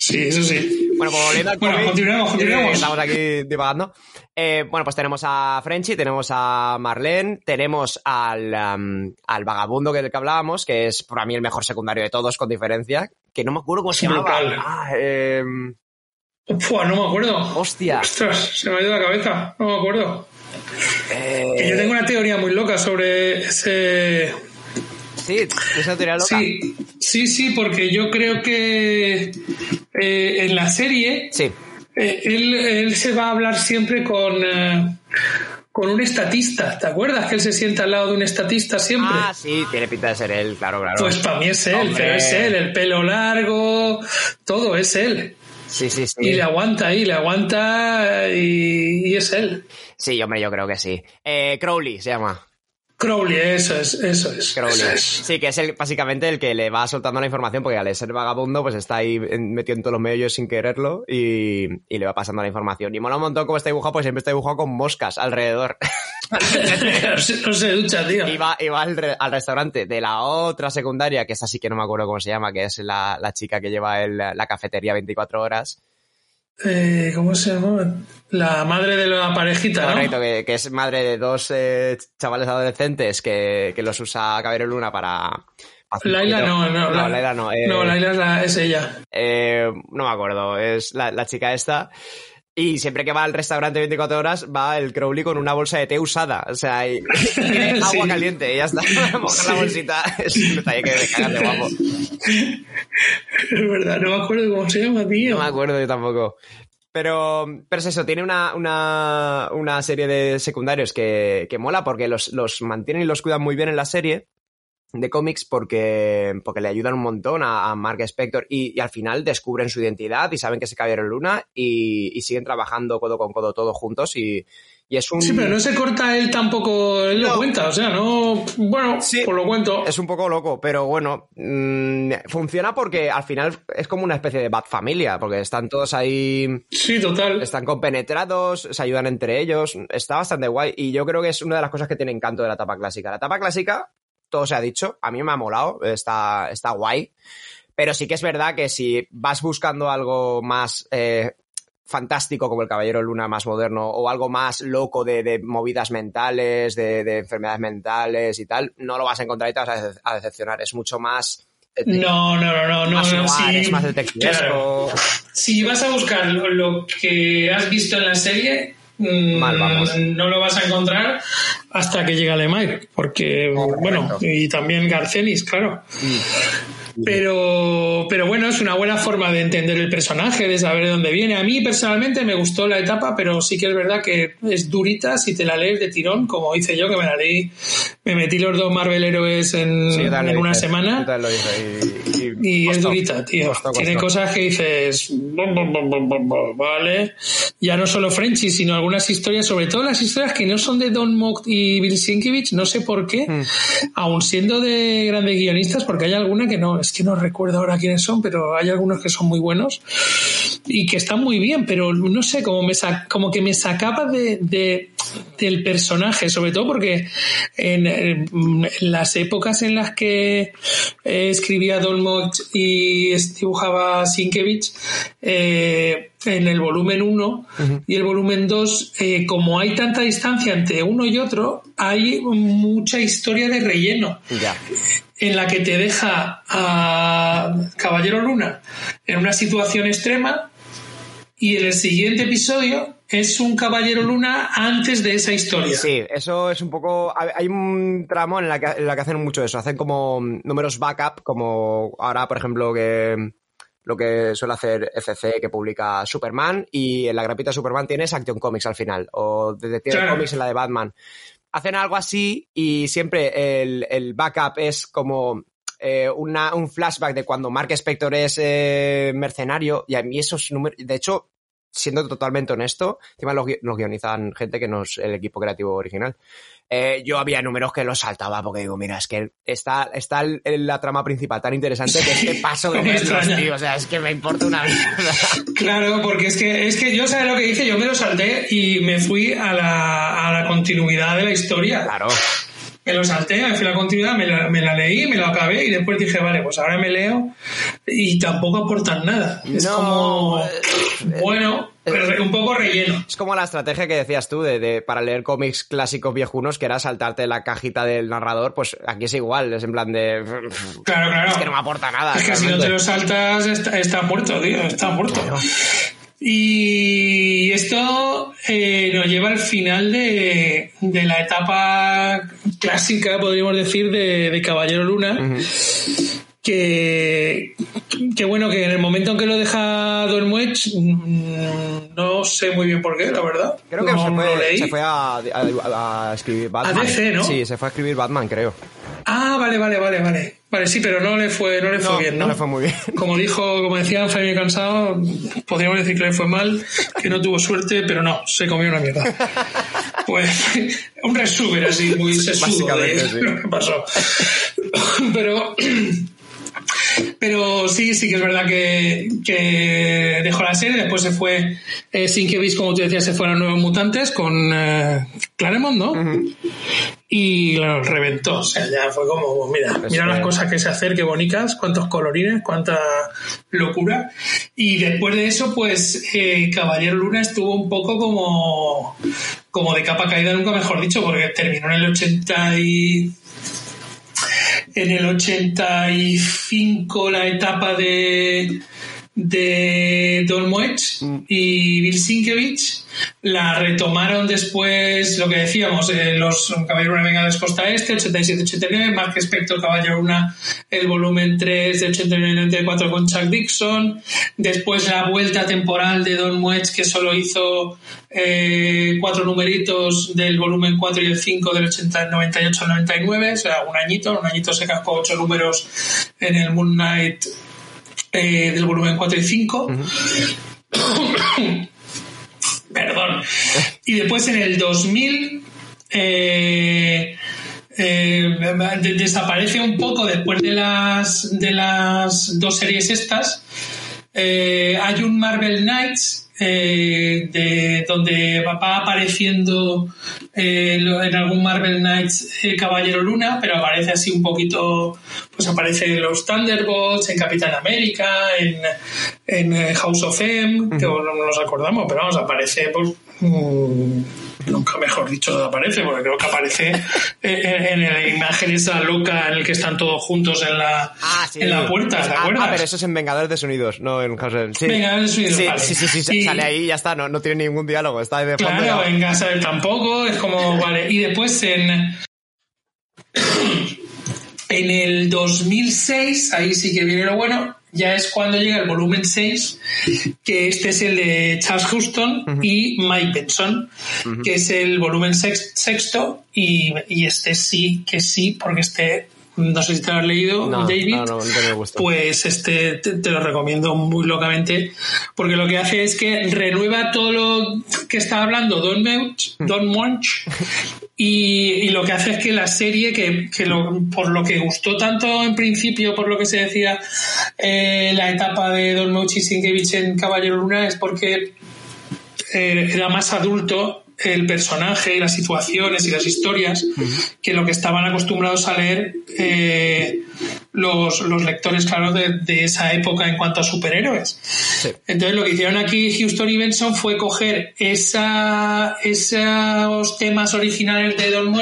Sí, eso sí. Bueno, pues volviendo al Bueno, cómic, continuemos, eh, continuemos. Estamos aquí divagando. Eh, bueno, pues tenemos a Frenchy, tenemos a Marlene, tenemos al, al vagabundo que del que hablábamos, que es para mí el mejor secundario de todos, con diferencia, que no me acuerdo cómo se llamaba. Ah, em, Pua, no me acuerdo. hostia. Ostras, se me ha ido la cabeza. No me acuerdo. Eh, Que yo tengo una teoría muy loca sobre ese. Sí, esa teoría loca. Sí, sí, sí, porque yo creo que eh, en la serie Sí, eh, él, él se va a hablar siempre con, eh, con un estatista. ¿Te acuerdas que él se sienta al lado de un estatista siempre? Ah, sí, tiene pinta de ser él, claro, claro. Pues para mí es él, Hombre. pero es él, el pelo largo, todo es él. sí, sí, sí. Y le aguanta ahí, le aguanta y, y es él. Sí, hombre, yo creo que sí. Eh, Crowley se llama. Crowley, eso es, eso es. Crowley. eso es. Sí, que es el, básicamente el que le va soltando la información, porque al ser vagabundo, pues está ahí metido en todos los medios sin quererlo y, y le va pasando la información. Y mola un montón cómo está dibujado, pues siempre está dibujado con moscas alrededor. no, se, ducha, tío. y va, y va al, re- al restaurante de la otra secundaria, que esa sí que no me acuerdo cómo se llama, que es la, la chica que lleva el- la cafetería 24 horas. Eh, ¿Cómo se llama? La madre de la parejita, ¿no? Correcto, que, que es madre de dos eh, chavales adolescentes que, que los usa Caballero Luna para... Laila no, no. No, la- Laila no. eh, No, Laila es, la- es ella. Eh, no me acuerdo, es la, la chica esta. Y siempre que va al restaurante 24 horas, va el Crowley con una bolsa de té usada. O sea, y, tiene agua Sí. caliente y ya está. Moja la Sí. bolsita. Es un detalle que me cagas de guapo. Es verdad, no me acuerdo cómo se llama, tío. No me acuerdo yo tampoco. Pero, pero es eso, tiene una, una, una serie de secundarios que, que mola porque los, los mantienen y los cuidan muy bien en la serie de cómics porque, porque le ayudan un montón a, a Mark Spector y, y al final descubren su identidad y saben que se Caballero Luna y, y siguen trabajando codo con codo todos juntos y, y es un... Sí, pero no se corta él tampoco, él No. lo cuenta, o sea, no. Bueno, Sí. pues lo cuento. Es un poco loco, pero bueno, mm, funciona porque al final es como una especie de bad familia, porque están todos ahí Sí, total. están compenetrados, se ayudan entre ellos, está bastante guay y yo creo que es una de las cosas que tiene encanto de la etapa clásica. La etapa clásica, todo se ha dicho, a mí me ha molado, está, está guay, pero sí que es verdad que si vas buscando algo más eh, fantástico como el Caballero Luna más moderno o algo más loco de, de movidas mentales, de, de enfermedades mentales y tal, no lo vas a encontrar y te vas a, dece- a decepcionar, es mucho más... No, no, no, no, no. más no, noir, sí. es más detectivesco. Claro. Si vas a buscar lo, lo que has visto en la serie, Mal vamos. no lo vas a encontrar hasta que llegue Lemire, porque, Correcto. bueno, y también Garcenis, claro. Mm. Pero, pero bueno, es una buena forma de entender el personaje, de saber de dónde viene. A mí personalmente me gustó la etapa, pero sí que es verdad que es durita si te la lees de tirón, como hice yo, que me la leí, me metí los dos Marvel héroes en, Sí, una hice, semana. y, es durita, tío. costó, Tiene cosas que dices, vale. Ya no solo Frenchy, sino algunas historias, sobre todo las historias que no son de Don Mock y Bill Sienkiewicz, no sé por qué, Hmm. aun siendo de grandes guionistas, porque hay alguna que no, es que no recuerdo ahora quiénes son, pero hay algunos que son muy buenos y que están muy bien, pero no sé, como, me como que me sacaba de- del personaje, sobre todo porque en, en las épocas en las que eh, escribía Dolmont y dibujaba Sienkiewicz, eh, en el volumen 1 y el volumen 2, eh, como hay tanta distancia entre uno y otro, hay mucha historia de relleno Ya. en la que te deja a Caballero Luna en una situación extrema y en el siguiente episodio es un Caballero Luna antes de esa historia. Sí, eso es un poco. Hay un tramo en la que, en la que hacen mucho eso. Hacen como números backup, como ahora, por ejemplo, que lo que suele hacer FC, que publica Superman, y en la grapita Superman tienes Action Comics al final, o Detective Claro. Comics en la de Batman. Hacen algo así y siempre el, el backup es como eh, una- un flashback de cuando Mark Spector es eh, mercenario, y a mí esos números. De hecho, siendo totalmente honesto, encima los, los guionizan gente que no es el equipo creativo original. Eh, yo había números que los saltaba porque digo, mira, es que está, está el- el- la trama principal tan interesante que es que paso de verlos, tío. O sea, es que me importa una mierda. Claro, porque es que, es que yo sabes lo que hice, yo me lo salté y me fui a la, a la continuidad de la historia. Claro. Me lo salté, me fui a la continuidad, me la, me la leí, me lo acabé y después dije, vale, pues ahora me leo y tampoco aportan nada. Es No, como, eh, bueno, pero un poco relleno. Es como la estrategia que decías tú de, de- para leer cómics clásicos viejunos, que era saltarte la cajita del narrador, pues aquí es igual, es en plan de... Claro, claro. Es que no me aporta nada. Es que si no te lo saltas, está, está muerto, tío, está muerto. Y esto eh, nos lleva al final de, de la etapa clásica, podríamos decir, de, de Caballero Luna. Que, que bueno, que en el momento en que lo deja Don Muech, mm, no sé muy bien por qué, la verdad. Creo que no, se, fue, leí. se fue a, a- a escribir Batman. DC, ¿no? Sí, se fue a escribir Batman, creo. Ah, vale, vale, vale, vale. Vale, sí, pero no le fue, no le fue bien, ¿no? le fue muy bien. Como dijo, como decía Jaime Cansado, podríamos decir que le fue mal, que no tuvo suerte, pero no, se comió una mierda. Pues un resumen así, muy sesudo de sí. lo que pasó. Pero, pero sí, sí que es verdad que, que dejó la serie, después se fue, eh, sin que veis, como tú decías, se fueron nuevos mutantes con eh, Claremont, ¿no? Y claro, reventó. O sea, ya fue como, pues mira, Es mira las cosas que se hacer, qué bonitas, cuántos colorines, cuánta locura. Y después de eso, pues eh, Caballero Luna estuvo un poco como, como de capa caída, nunca mejor dicho, porque terminó en el 80 y... En el 85 la etapa de de Don Moech y Bill Sienkiewicz la retomaron después lo que decíamos eh, los Caballeros Una Vengadores Costa Este 87-89 Mark Spector Caballero Una el volumen 3 de 89-94 con Chuck Dixon después la vuelta temporal de Don Muech que solo hizo eh, cuatro numeritos del volumen 4 y el 5 del 80, 98 al 99 o sea un añito un añito se cascó ocho números en el Moon Knight eh, del volumen 4 y 5. Perdón. Y después en el 2000 eh, eh, de- desaparece un poco después de las, de las dos series estas. Eh, hay un Marvel Knights eh, de, donde va apareciendo eh, en algún Marvel Knights eh, Caballero Luna, pero aparece así un poquito, pues aparece en los Thunderbolts, en Capitán América, en, en eh, House of M, que no nos acordamos, pero vamos, aparece pues, mm, nunca mejor dicho aparece, porque creo que aparece en, la imagen esa loca en el que están todos juntos en la, ah, en la puerta, ¿te acuerdas? Ah, pero eso es en Vengadores de Sonidos, no en Sí. Vengadores de Sonidos, sí, sí, sí, sí, sale ahí y ya está, no, no tiene ningún diálogo, está de fondo. Claro, en casa tampoco, es como, vale. Y después en... en el 2006, ahí sí que viene lo bueno, ya es cuando llega el volumen 6, que este es el de Charles Houston y Mike Benson, que es el volumen sexto, y, y, este sí, que sí, porque este no sé si te lo has leído, David, pues este te, lo recomiendo muy locamente, porque lo que hace es que renueva todo lo que está hablando Don, Meuch, Don Munch y, lo que hace es que la serie, que, por lo que gustó tanto en principio, por lo que se decía eh, la etapa de Don Meuch y Sienkiewicz en Caballero Luna, es porque eh, era más adulto el personaje y las situaciones y las historias que lo que estaban acostumbrados a leer eh, los, lectores, claro, de, esa época en cuanto a superhéroes. Entonces lo que hicieron aquí Houston y Benson fue coger esa, esos temas originales de Don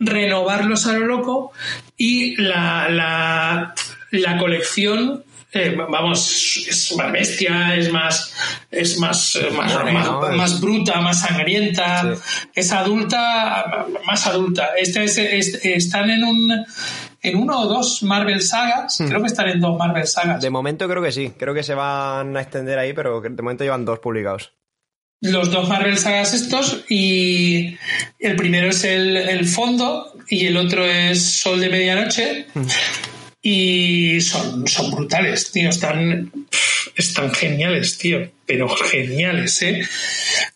renovarlos a lo loco y la, la, la colección eh, vamos, es más bestia, es más, es más, eh, más, bruta, más sangrienta, es adulta, más adulta. Este están en un, en uno o dos Marvel sagas, hmm. creo que están en dos Marvel sagas. De momento creo que sí, creo que se van a extender ahí, pero de momento llevan dos publicados los dos Marvel Sagas estos y el primero es el, el, fondo y el otro es Sol de Medianoche. Hmm y son, son brutales, tío, están, están geniales, tío, pero geniales, ¿eh?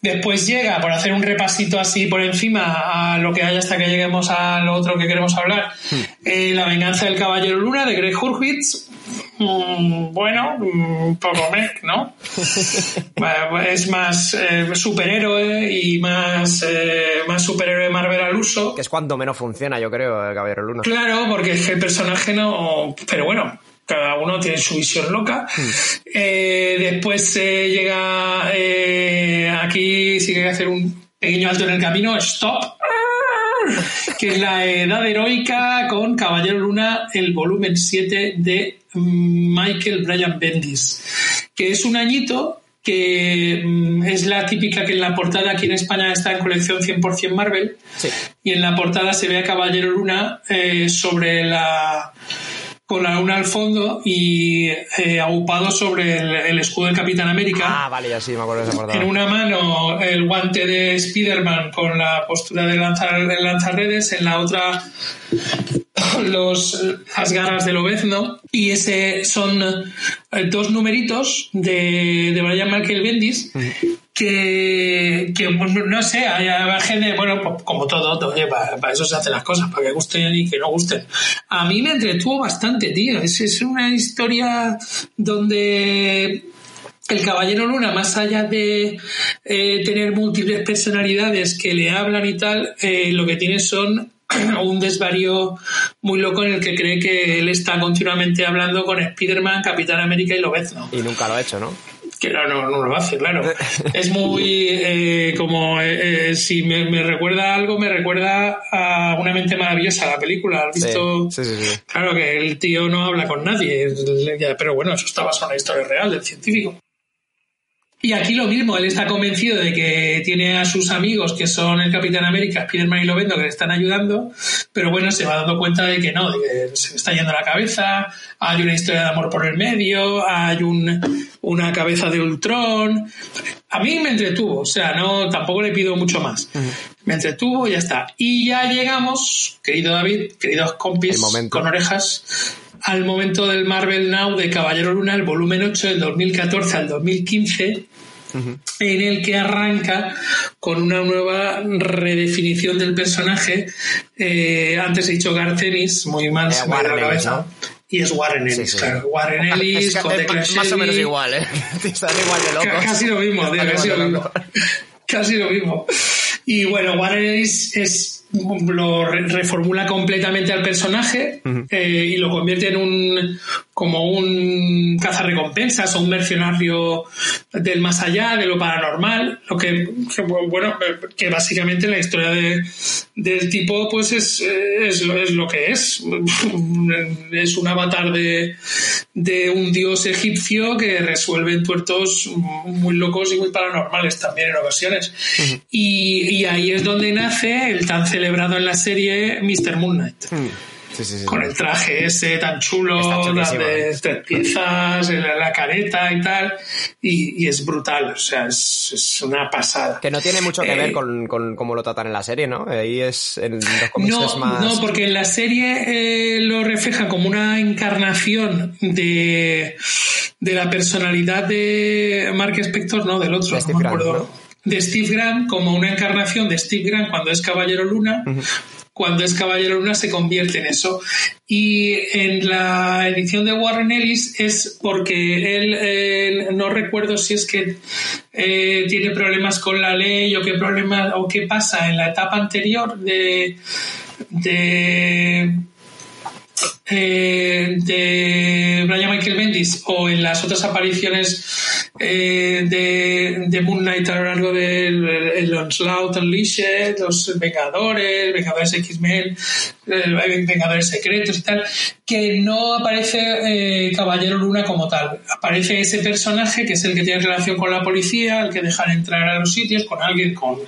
Después llega, por hacer un repasito así por encima a lo que hay hasta que lleguemos a lo otro que queremos hablar, hmm. eh, La venganza del caballero Luna de Greg Hurwitz, mm, bueno, un poco mec, ¿no? es más eh, superhéroe y más, eh, más superhéroe Marvel al uso. Que es cuando menos funciona, yo creo, el Caballero Luna. Claro, porque es que el personaje no. Pero bueno, cada uno tiene su visión loca. Hmm. Eh, después llega aquí, sí que hay que hacer un pequeño alto en el camino, stop, que es la edad heroica con Caballero Luna, el volumen 7 de Michael Bryan Bendis, que es un añito que mm, es la típica que en la portada aquí en España está en colección 100% Marvel y en la portada se ve a Caballero Luna eh, sobre la con la luna al fondo y eh, aupado sobre el, escudo del Capitán América. Ah, vale, ya sí, me acuerdo de esa portada. En una mano el guante de Spider-Man con la postura de lanzar, de lanzar redes, en la otra los, las garras del obezno y ese son eh, dos numeritos de, de Brian Michael Bendis que, que no sé, hay gente, bueno, pues, como todo, para, eso se hacen las cosas, para que gusten y que no gusten. A mí me entretuvo bastante, tío. Es, es una historia donde el Caballero Luna, más allá de eh, tener múltiples personalidades que le hablan y tal, eh, lo que tiene son un desvarío muy loco en el que cree que él está continuamente hablando con Spider-Man, Capitán América y Lobezno. Y nunca lo ha hecho, ¿no? Que no, no, no lo hace, claro. es muy eh, como eh, eh, si me, recuerda algo, me recuerda a Una mente maravillosa, la película. ¿Has visto? Sí, sí, sí, claro que el tío no habla con nadie, pero bueno, eso está basado en la historia real del científico. Y aquí lo mismo, él está convencido de que tiene a sus amigos, que son el Capitán América, Spider-Man y Lovendo, que le están ayudando, pero bueno, se va dando cuenta de que no, de que se le está yendo la cabeza, hay una historia de amor por el medio, hay un, una cabeza de Ultron. A mí me entretuvo, o sea, no, tampoco le pido mucho más. Me entretuvo y ya está. Y ya llegamos, querido David, queridos compis con orejas, al momento del Marvel Now de Caballero Luna, el volumen 8 del 2014 al 2015, en el que arranca con una nueva redefinición del personaje. Eh, antes he dicho Gartenis, muy mal, eh, se me la cabeza. Y es Warren Ellis, claro. Warren Ellis, con es, Más o menos igual, ¿eh? Están igual de locos. Casi lo mismo, casi lo mismo. casi lo mismo. Y bueno, Warren Ellis es lo reformula completamente al personaje eh, y lo convierte en un como un cazarrecompensas o un mercenario del más allá, de lo paranormal, lo que, bueno, que básicamente la historia de, del tipo pues es, es, es, lo que es. Es un avatar de, de un dios egipcio que resuelve tuertos muy locos y muy paranormales también en ocasiones. y, y, ahí es donde nace el tan celebrado en la serie Mr. Moon Knight. Con el traje ese tan chulo, las de tres piezas, la, careta y tal. Y, es brutal, o sea, es, una pasada. Que no tiene mucho que ver eh, con, con, cómo lo tratan en la serie, ¿no? Ahí es en los cómics más. No, porque en la serie eh, lo refleja como una encarnación de, de la personalidad de Mark Spector, no, del otro, de no me acuerdo. De Steve Grant, como una encarnación de Steve Grant cuando es Caballero Luna, cuando es Caballero Luna se convierte en eso. Y en la edición de Warren Ellis es porque él, no recuerdo si es que eh, tiene problemas con la ley o qué problema o qué pasa en la etapa anterior de, de eh, de Brian Michael Bendis o en las otras apariciones eh, de, de, Moon Knight a lo largo del el Onslaught Unleashed, los Vengadores, Vengadores X-Men, Vengadores Secretos y tal, que no aparece eh, Caballero Luna como tal. Aparece ese personaje que es el que tiene relación con la policía, el que dejan entrar a los sitios con alguien, con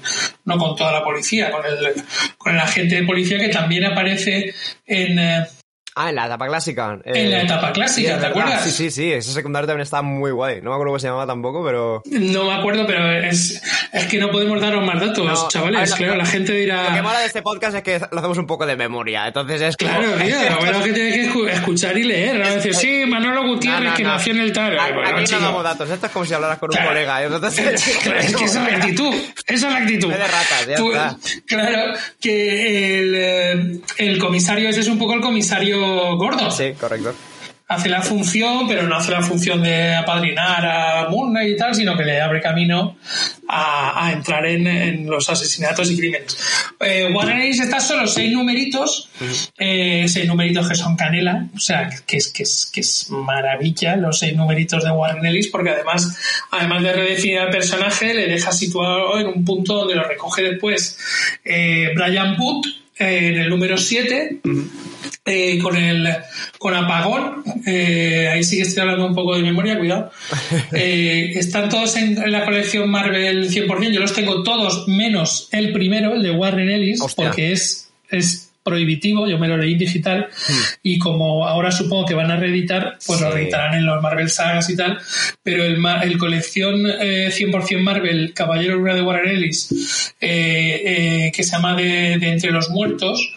no con toda la policía, con el, con el agente de policía que también aparece en Ah, en la etapa clásica. en la eh, etapa clásica, ¿te acuerdas? Sí, sí, sí. Ese secundario también está muy guay. No me acuerdo cómo se llamaba tampoco, pero. No me acuerdo, pero es, es que no podemos daros más datos, chavales. claro, la gente dirá. Lo que mola de este podcast es que lo hacemos un poco de memoria. Entonces es Claro, tío. Lo bueno que tienes que escuchar y leer. ¿no? Decir, sí, Manolo Gutiérrez, que nació en el tal. Aquí no damos datos. Esto es como si hablaras con un colega. Entonces, es que esa es la actitud. Esa es la actitud. de ratas, ya pues, está. Claro, que el, eh, el comisario ese es un poco el comisario gordo. Sí correcto. Hace la función, pero no hace la función de apadrinar a Moon y tal, sino que le abre camino a, entrar en, los asesinatos y crímenes. Eh, Warren Ellis está solo seis numeritos, eh, seis numeritos que son canela, o sea, que es, que es, que es maravilla los seis numeritos de Warren Ellis, porque además, además de redefinir al personaje, le deja situado en un punto donde lo recoge después eh, Brian En el número 7. Eh, con el con apagón, eh, ahí sí que estoy hablando un poco de memoria, cuidado. Eh, están todos en, la colección Marvel 100%, yo los tengo todos menos el primero, el de Warren Ellis, porque es, es prohibitivo, yo me lo leí digital hmm. y como ahora supongo que van a reeditar, pues lo reeditarán en los Marvel Sagas y tal, pero el, el colección 100% eh, Marvel Caballero Luna de Warren Ellis, eh, eh, que se llama de, Entre los Muertos,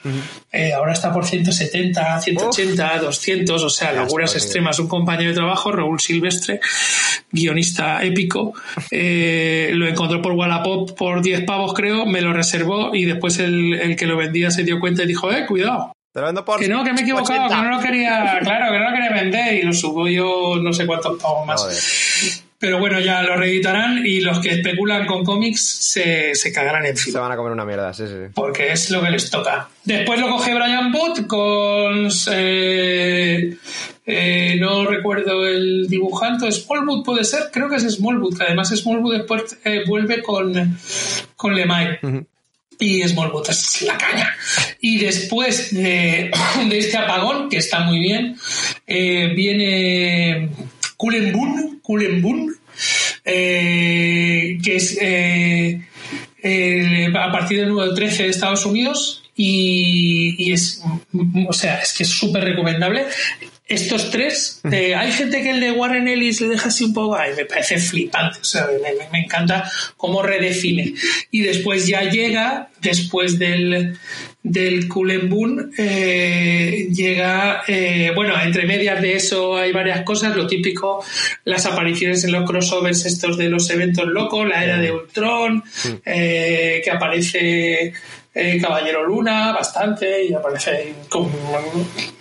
ahora está por 170, 180, 200, o sea, locuras extremas. Un compañero de trabajo, Raúl Silvestre, guionista épico, lo encontró por Wallapop por 10 pavos creo, me lo reservó y después el, el que lo vendía se dio cuenta y dijo Joder, cuidado. Te lo vendo por que no, que me he equivocado, que no lo quería, claro, que no lo quería vender y lo subo yo no sé cuántos pavos más. Pero bueno, ya lo reeditarán y los que especulan con cómics se, se cagarán encima. Se van a comer una mierda, sí, sí. Porque es lo que les toca. Después lo coge Brian Booth con... Eh, eh, no recuerdo el dibujante, Smallwood puede ser, creo que es Smallwood, que además Smallwood después eh, vuelve con, con Lemay y Smallwood es la caña. Y después de, este apagón, que está muy bien, eh, viene Kulen Bun, eh, que es eh, a partir del número 13 de Estados Unidos y, y es, o sea, es que es súper recomendable estos tres, eh, hay gente que el de Warren Ellis le deja así un poco, ay, me parece flipante, o sea, me, encanta cómo redefine. Y después ya llega, después del, del Kulen eh, llega, eh, bueno, entre medias de eso hay varias cosas, lo típico, las apariciones en los crossovers estos de los eventos locos, la era de Ultron, que aparece eh, Caballero Luna, bastante, y aparece con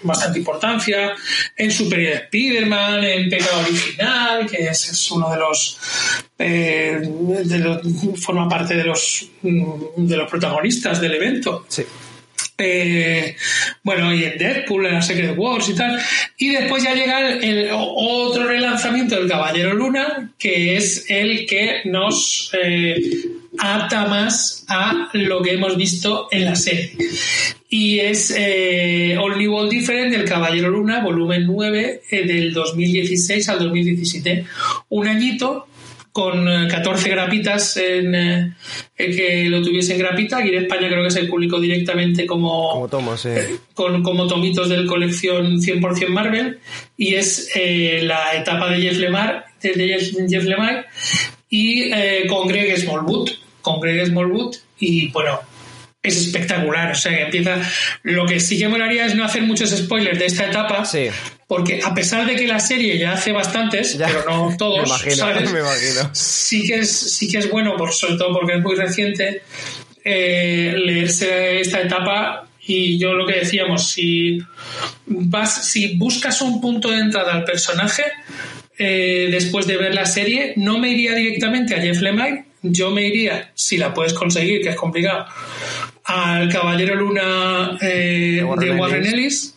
bastante importancia. En Superior Spider-Man, en Pecado Original, que es, uno de los, eh, forma parte de los, de los protagonistas del evento. Sí. Eh, bueno, y en Deadpool, en la Secret Wars y tal. Y después ya llega el, otro relanzamiento del Caballero Luna, que es el que nos eh, ata más a lo que hemos visto en la serie. Y es eh, Only World Different del Caballero Luna, volumen 9, del 2016 al 2017. Un añito con 14 eh, grapitas en eh, que lo tuviese en grapita. Aquí en España creo que se publicó directamente como, como tomos, con, como tomitos del colección 100% Marvel. Y es eh, la etapa de Jeff Lemire, de Jeff Lemire y con Greg Smallwood. Con Greg Smallwood. Y bueno, es espectacular. O sea, empieza. Lo que sí que molaría es no hacer muchos spoilers de esta etapa. Sí porque a pesar de que la serie ya hace bastantes, pero no todos, me imagino, ¿sabes? Me imagino. Sí que es, sí que es bueno, por, sobre todo porque es muy reciente, eh, leerse esta etapa y yo lo que decíamos, si vas, si buscas un punto de entrada al personaje, eh, después de ver la serie, no me iría directamente a Jeff Lemire, yo me iría, si la puedes conseguir, que es complicado, al Caballero Luna eh, de Warren, Ellis,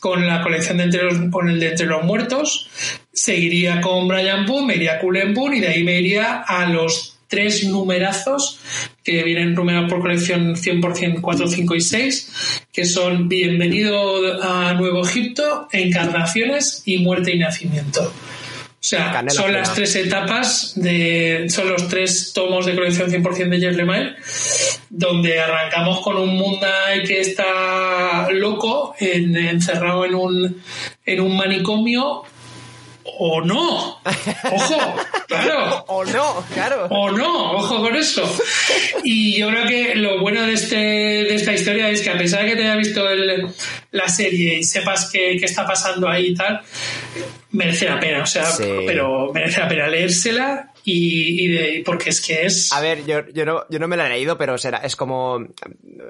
con la colección de entre los, con el de Entre los Muertos, seguiría con Brian Boone, me iría a Cullen Boone y de ahí me iría a los tres numerazos que vienen numerados por colección 100% 4, 5 y 6, que son Bienvenido a Nuevo Egipto, Encarnaciones y Muerte y Nacimiento. O sea, son las tres etapas, de, son los tres tomos de colección 100% de Jeff Lemire, donde arrancamos con un Mundai que está loco, encerrado en un, en un manicomio, o no. Ojo, claro. o no, claro. O no, ojo con eso. Y yo creo que lo bueno de, este, de esta historia es que a pesar de que te haya visto la serie y sepas qué, está pasando ahí y tal, merece la pena. O sea, pero merece la pena leérsela y, porque es que es... A ver, yo, yo, no, yo no me la he leído, pero será, es como,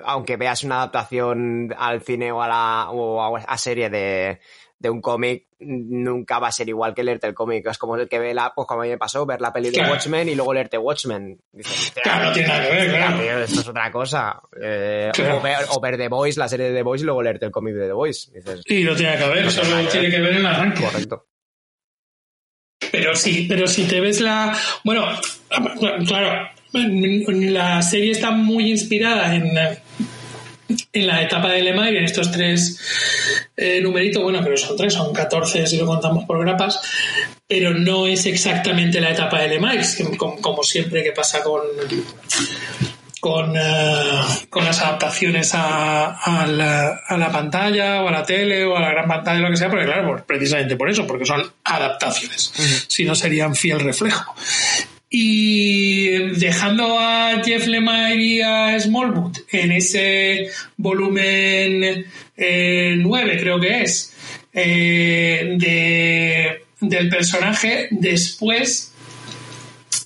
aunque veas una adaptación al cine o a la o a serie de de un cómic nunca va a ser igual que leerte el cómic. Es como el que ve la, pues como a mí me pasó, ver la peli de Watchmen y luego leerte Watchmen. claro, no tiene nada que ver, claro. esto es otra cosa. Eh, o, ver, The Voice, la serie de The Voice y luego leerte el cómic de The Voice. y no tiene que ver, solo tiene que ver en el arranque. Correcto. Pero sí, pero si te ves la. Bueno, claro, la serie está muy inspirada en en la etapa de Lemire, en estos tres eh, numeritos, bueno, pero son tres, son 14 si lo contamos por grapas, pero no es exactamente la etapa de Lemire, como, siempre que pasa con, con, eh, con las adaptaciones a, la, a, la, pantalla o a la tele o a la gran pantalla, lo que sea, porque claro, pues precisamente por eso, porque son adaptaciones, si no serían fiel reflejo. Y dejando a Jeff Lemire y a Smallwood en ese volumen 9, eh, creo que es, eh, de, del personaje, después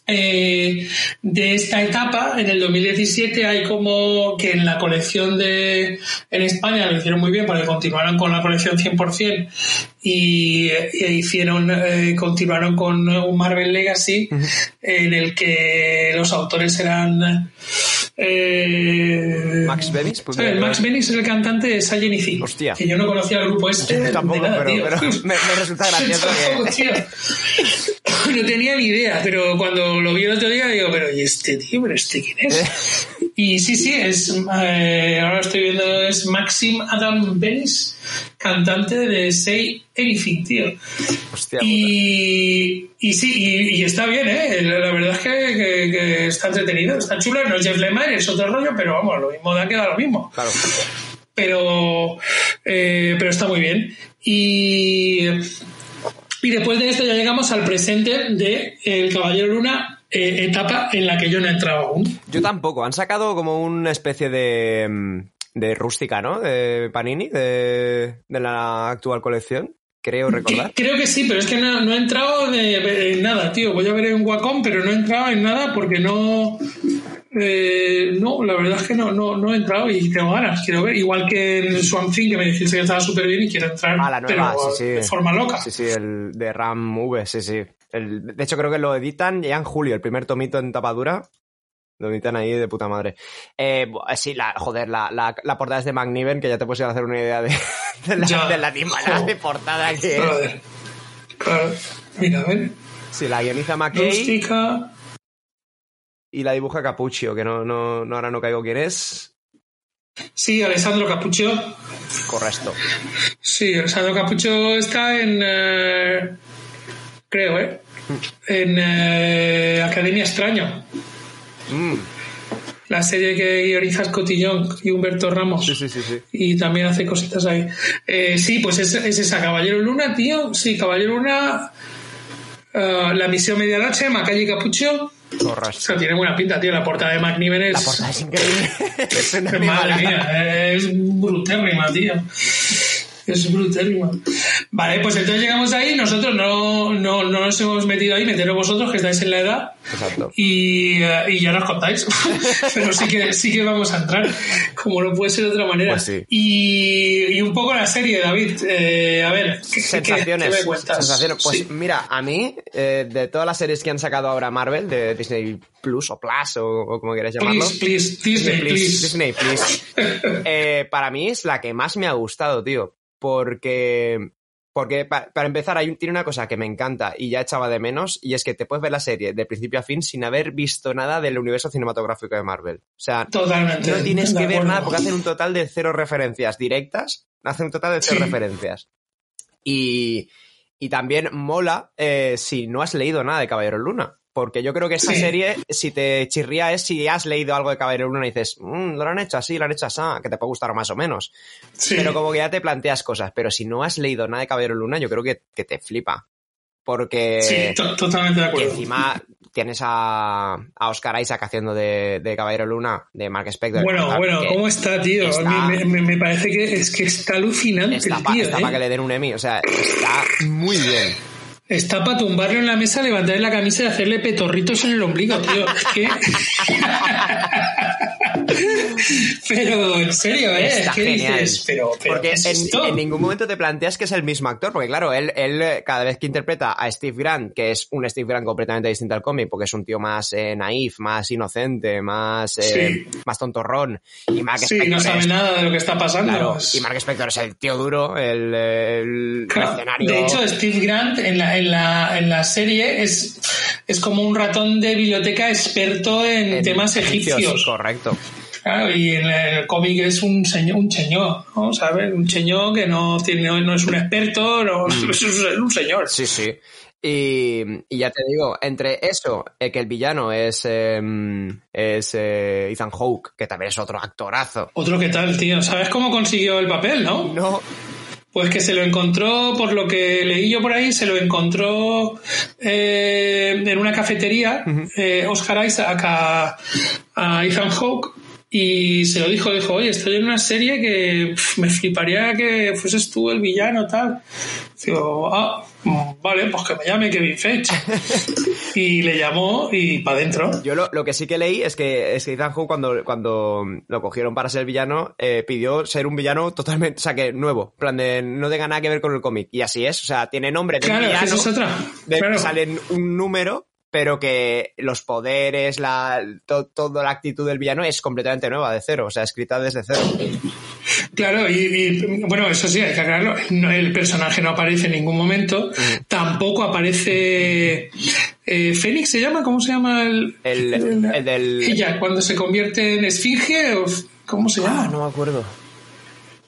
eh, de esta etapa, en el 2017 hay como que en la colección de en España lo hicieron muy bien porque continuaron con la colección 100% y, e hicieron eh, continuaron con un Marvel Legacy en el que los autores eran eh, Max Benis pues Max Benis es el cantante de Sayen y Hostia. que yo no conocía el grupo este tampoco pero, me, resulta gracioso no tenía ni idea pero cuando lo vi el otro día digo pero ¿y este tío? ¿pero este quién es? y sí, sí es eh, ahora estoy viendo es Maxim Adam Benis cantante de Say Anything, tío. Hostia, y, y, sí, y, está bien, ¿eh? La, verdad es que, está entretenido, está chulo. No es Jeff Lemire, es otro rollo, pero vamos, lo mismo da queda lo mismo. Claro. Pero, eh, pero está muy bien. Y, y después de esto ya llegamos al presente de El Caballero Luna, eh, etapa en la que yo no he entrado aún. Yo tampoco. Han sacado como una especie de mm, de rústica, ¿no? De Panini, de, la actual colección. Creo recordar. creo que sí, pero es que no, he entrado en nada, tío. Voy a ver en Wacom, pero no he entrado en nada porque no. Eh, no, la verdad es que no, no, no he entrado y tengo ganas, quiero ver. Igual que en Swamp Thing, que me dijiste que estaba súper bien y quiero entrar Ah, la nueva, pero sí, sí. de forma loca. Sí, sí, el de RAM V, sí, sí. El- de hecho, creo que lo editan ya en julio, el primer tomito en tapadura. Lo editan ahí de puta madre. Eh, bu- sí, la, joder, la, la, la portada es de McNiven, que ya te puedes ir a hacer una idea de, de la, Ya. de la de portada que es. Joder. Claro. Mira, a ver. Sí, la guioniza McKay y la dibuja Capuccio, que no, no, no, ahora no caigo quién es. Sí, Alessandro Capuccio. Correcto. Sí, Alessandro Capuccio está en. eh, creo, ¿eh? En eh, Academia Extraño. Mm, La serie que guioniza Cotillón y Humberto Ramos. sí, sí, sí, sí. Y también hace cositas ahí. Eh, sí, pues es, es esa Caballero Luna, tío. Sí, Caballero Luna. eh, la misión medianoche, Macalle Capucho. O Correcto. sea, tiene buena pinta, tío. La portada de Macniven es. La portada es increíble. es una Madre mía, es brutérrima, tío. Es brutérrima. Vale, pues entonces llegamos ahí. Nosotros no, no, no nos hemos metido ahí, meteros vosotros que estáis en la edad. Exacto. Y, eh, y ya nos contáis. Pero sí que, sí que vamos a entrar, como no puede ser de otra manera. Pues sí. y, y un poco la serie, David. Eh, a ver, ¿qué, qué- Sensaciones. qué me cuentas? sensaciones. Pues Sí. mira, a mí, eh, de todas las series que han sacado ahora Marvel, de Disney Plus o Plus o, o como queráis llamarlo. Please, please, Disney, please. Disney, please. Eh, para mí es la que más me ha gustado, tío. Porque. Porque pa- para empezar, hay un- tiene una cosa que me encanta y ya echaba de menos, y es que te puedes ver la serie de principio a fin sin haber visto nada del universo cinematográfico de Marvel. O sea, Totalmente. no tienes que ver nada porque hacen un total de cero referencias directas. Hacen un total de cero Sí. referencias. Y, y también mola eh, si no has leído nada de Caballero Luna. Porque yo creo que esta Sí. serie, si te chirría, es si has leído algo de Caballero Luna y dices, "Mm, lo han hecho así, lo han hecho así, que te puede gustar más o menos. Sí. Pero como que ya te planteas cosas. Pero si no has leído nada de Caballero Luna, yo creo que, que te flipa. Porque Sí, to- totalmente de acuerdo. encima tienes a, a Oscar Isaac haciendo de, de Caballero Luna, de Mark Spector. Bueno, Tal, bueno, ¿cómo está, tío? está- A mí me, me- parece que es que está alucinante Está el para ¿eh? que le den un Emmy, o sea, está muy bien. Está para tumbarlo en la mesa, levantarle la camisa y hacerle petorritos en el ombligo, tío. pero, en serio, ¿eh? Está es que genial. dices, pero, pero porque ¿qué es en, esto? en ningún momento te planteas que es el mismo actor, porque claro, él, él cada vez que interpreta a Steve Grant, que es un Steve Grant completamente distinto al cómic, porque es un tío más eh, naif, más inocente, más, eh, más tontorrón, y Mark Sí, Spector no sabe es- nada de lo que está pasando. Claro, y Mark Spector es el tío duro, el, el Claro, mercenario. De hecho, Steve Grant en la, en la, en la serie es, es como un ratón de biblioteca experto en, en temas egipcios. Correcto. Claro, y en el cómic es un señor, un cheñó, ¿no? ¿Sabes? Un cheñó que no tiene, no es un experto, no, Mm. es un señor. Sí, sí. Y, y ya te digo, entre eso, eh, que el villano es, eh, es eh, Ethan Hawke, que también es otro actorazo. Otro que tal, tío. ¿Sabes cómo consiguió el papel, no? No, Pues que se lo encontró, por lo que leí yo por ahí, se lo encontró eh, en una cafetería eh, Oscar Isaac a, a Ethan Hawke y se lo dijo, dijo, oye, estoy en una serie que me fliparía que fueses tú el villano, tal. Digo, ah, vale, pues que me llame Kevin Feige. y le llamó y para adentro. yo lo, lo que sí que leí es que, es que Ethan Hawke cuando, cuando lo cogieron para ser villano, eh, pidió ser un villano totalmente, o sea, que nuevo, en plan de no tenga nada que ver con el cómic. Y así es, o sea, tiene nombre de Claro, villano, es otra. de- Claro. salen un número, pero que los poderes, la, to- toda la actitud del villano es completamente nueva, de cero, o sea, escrita desde cero. Claro, y, y, bueno, eso sí, hay que aclararlo. No, el personaje no aparece en ningún momento. Tampoco aparece. Eh, ¿Fénix se llama? ¿Cómo se llama el, El, el del... Ella, cuando se convierte en esfinge, ¿cómo se llama? Ah, no me acuerdo.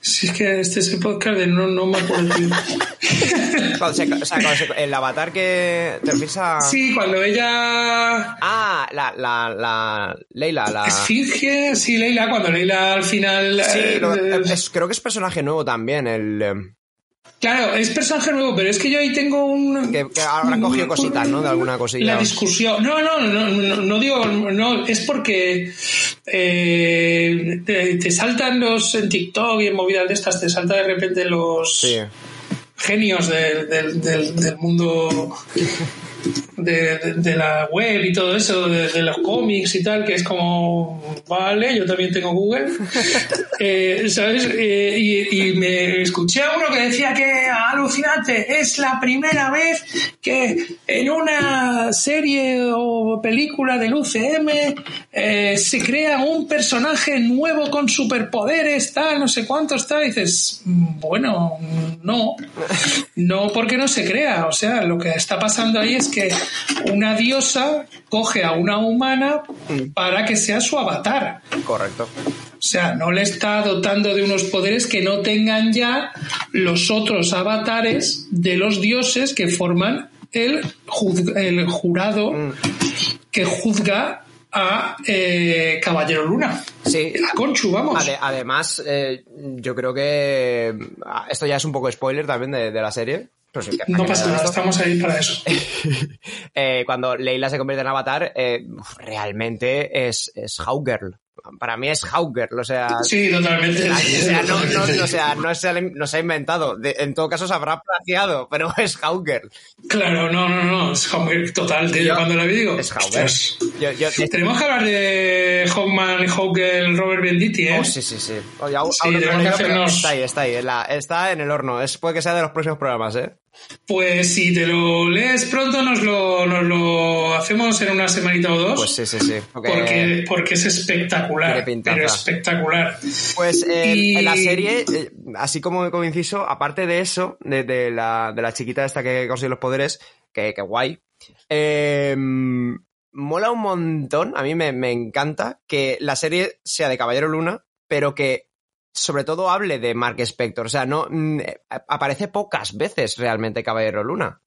Si es que este es el podcast de no, no me acuerdo. Cuando se- o sea, cuando se- el avatar que te refieres a... sí, cuando ella. Ah, la, la, la Leila, la... Esfinge, sí, Leila, cuando Leila al final. Sí, eh, lo- eh, es- creo que es personaje nuevo también, el... Claro, es personaje nuevo, pero es que yo ahí tengo un. Que, que habrá cogido cositas, ¿no? De alguna cosilla. La discusión. No, no, no, no, no digo, no, es porque eh, te, te saltan los en TikTok y en movidas de estas, te salta de repente los Sí. genios del, del, del, del mundo de, de, la web y todo eso, de, los cómics y tal, que es como, vale, yo también tengo Google, eh, ¿sabes? Eh, y, y, me escuché a uno que decía que alucinante, es la primera vez que en una serie o película del UCM eh, se crea un personaje nuevo con superpoderes, tal, no sé cuántos, tal, y dices, bueno, no, no porque no se crea, o sea, lo que está pasando ahí es que una diosa coge a una humana para que sea su avatar. Correcto. O sea, no le está dotando de unos poderes que no tengan ya los otros avatares de los dioses que forman el, el jurado mm. que juzga a eh, Caballero Luna. Sí. La Conchu, vamos. además, eh, yo creo que ah, esto ya es un poco spoiler también de, la serie. No pasa nada, estamos ahí para eso. Eh, cuando Leila se convierte en Avatar, realmente es, es Hawkgirl para mí es Hauker, o sea... Sí, totalmente. O sea, no, no, o sea, no, se, no se ha inventado. en todo caso se habrá plagiado, pero es Hauker. Claro, no, no, no, es Hauker total. Tío, cuando lo digo... Es Hauker. Tenemos que hablar de Hawkman y Robert Benditti, ¿eh? Oh, sí, sí, sí. Oye, sí, tenemos que hacernos... Está ahí, está ahí. está en el horno. Es, puede que sea de los próximos programas, ¿eh? Pues si te lo lees pronto, nos lo, nos lo hacemos en una semanita o dos. Pues sí, sí, sí. Porque, porque es espectacular. Pero espectacular. Pues eh, en la serie, eh, así como, como inciso, aparte de eso, de, la, de la chiquita esta que consigue los poderes, que, que guay. Em, mola un montón, a mí me, me encanta que la serie sea de Caballero Luna, pero que sobre todo hable de Mark Spector. O sea, no mm, eh, aparece pocas veces realmente Caballero Luna.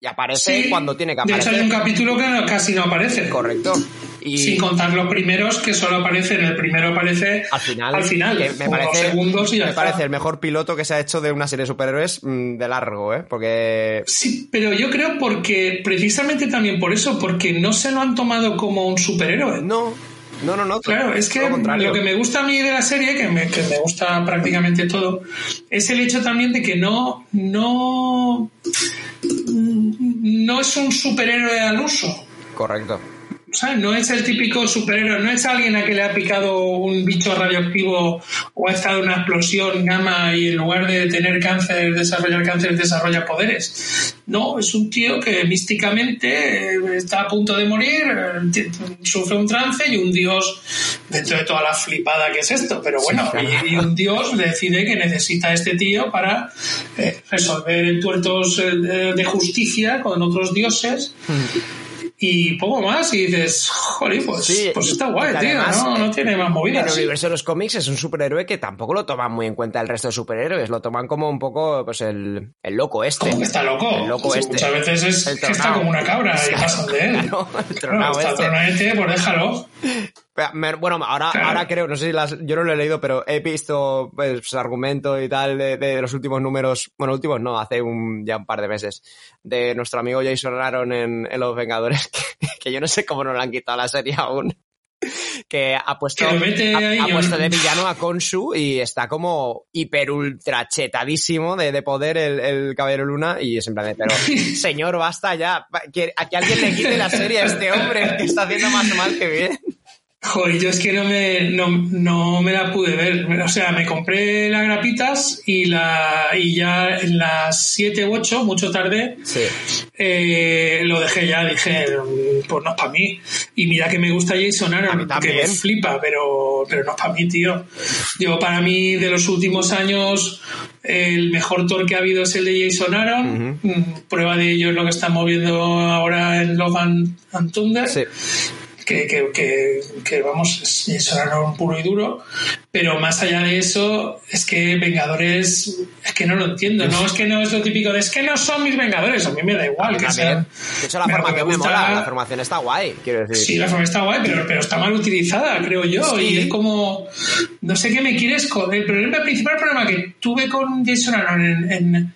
Y aparece cuando tiene que aparecer. De hecho, hay un capítulo que casi no aparece. Correcto. Y... Sin contar los primeros que solo aparecen. El primero aparece al final. Al final. me parece, segundos y me parece el mejor piloto que se ha hecho de una serie de superhéroes mm, de largo, ¿eh? Porque. Sí, pero yo creo porque. Precisamente también por eso, porque no se lo han tomado como un superhéroe. No. No, no, no. Claro, es que lo, que me gusta a mí de la serie, que me, que me gusta prácticamente todo, es el hecho también de que no, no, no es un superhéroe al uso. Correcto. No es el típico superhéroe, no es alguien a que le ha picado un bicho radioactivo o ha estado en una explosión gamma y en lugar de tener cáncer, desarrollar cáncer, desarrolla poderes. No, es un tío que místicamente eh, está a punto de morir, eh, sufre un trance y un dios, dentro de toda la flipada que es esto, pero bueno, y, un dios decide que necesita a este tío para eh, resolver tuertos de justicia con otros dioses. Hmm y poco más y dices, joder, pues, pues está guay, tío, ¿no? no tiene más movidas. En el universo de los cómics es un superhéroe que tampoco lo toman muy en cuenta el resto de superhéroes, lo toman como un poco, pues, el, el loco este. Como que está loco. El loco este. Muchas veces es que está como una cabra y pasan de él. Claro, el tronado está este. pues déjalo. Bueno, ahora, ahora creo, no sé si las, yo no lo he leído, pero he visto pues argumento y tal de, los últimos números, bueno, últimos no, hace un, ya un par de meses, de nuestro amigo Jason Aaron en, Los Vengadores, que, yo no sé cómo no le han quitado la serie aún. Que ha puesto, ha, puesto de villano a Konsu y está como hiper ultra chetadísimo de, poder el, el, Caballero Luna y es en plan pero señor, basta ya, que, a que alguien le quite la serie a este hombre que está haciendo más mal que bien. Joder, yo es que no me, no, no, me la pude ver. O sea, me compré las grapitas y, la, y ya en las 7 u 8, mucho tarde, eh, lo dejé ya. Dije, pues no es para mí. Y mira que me gusta Jason Aaron, que me flipa, pero, pero no es para mí, tío. Digo, para mí, de los últimos años, el mejor Thor que ha habido es el de Jason Aaron. Mm, prueba de ello es lo que están moviendo ahora en Logan and Thunder que, que, que, vamos, sonaron puro y duro, pero más allá de eso, es que Vengadores, es que no lo entiendo, no es que no es lo típico de es que no son mis Vengadores, a mí me da igual que sean. De hecho, la formación me, mola, la formación está guay, quiero decir. Sí, la formación está guay, pero, pero está mal utilizada, creo yo, y es como, no sé qué me quieres con. El problema, el principal problema que tuve con Jason Aaron en, en,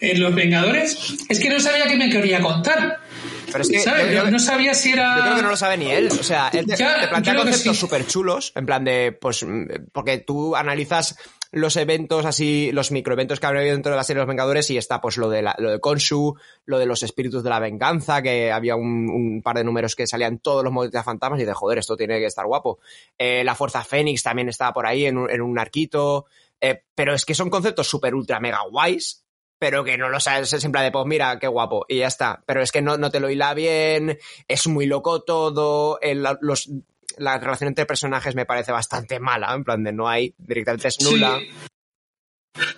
en Los Vengadores es que no sabía qué me quería contar. Pero es que Yo, no sabía si era. Yo creo que no lo sabe ni él. O sea, él te, plantea conceptos súper chulos, en plan de. Pues. Porque tú analizas los eventos así, los microeventos que habría habido dentro de la serie de los Vengadores y está pues lo de, la, lo de Khonshu, lo de los espíritus de la venganza, que había un, un par de números que salían todos los modelos de fantasmas y de joder, esto tiene que estar guapo. Eh, la Fuerza Fénix también estaba por ahí en un, en un arquito, eh, pero es que son conceptos súper ultra mega guays pero que no lo sabes, es en plan de, pues mira, qué guapo, y ya está. Pero es que no, no te lo hila bien, es muy loco todo, el, los, la relación entre personajes me parece bastante mala, en plan de no hay, directamente es nula. Sí.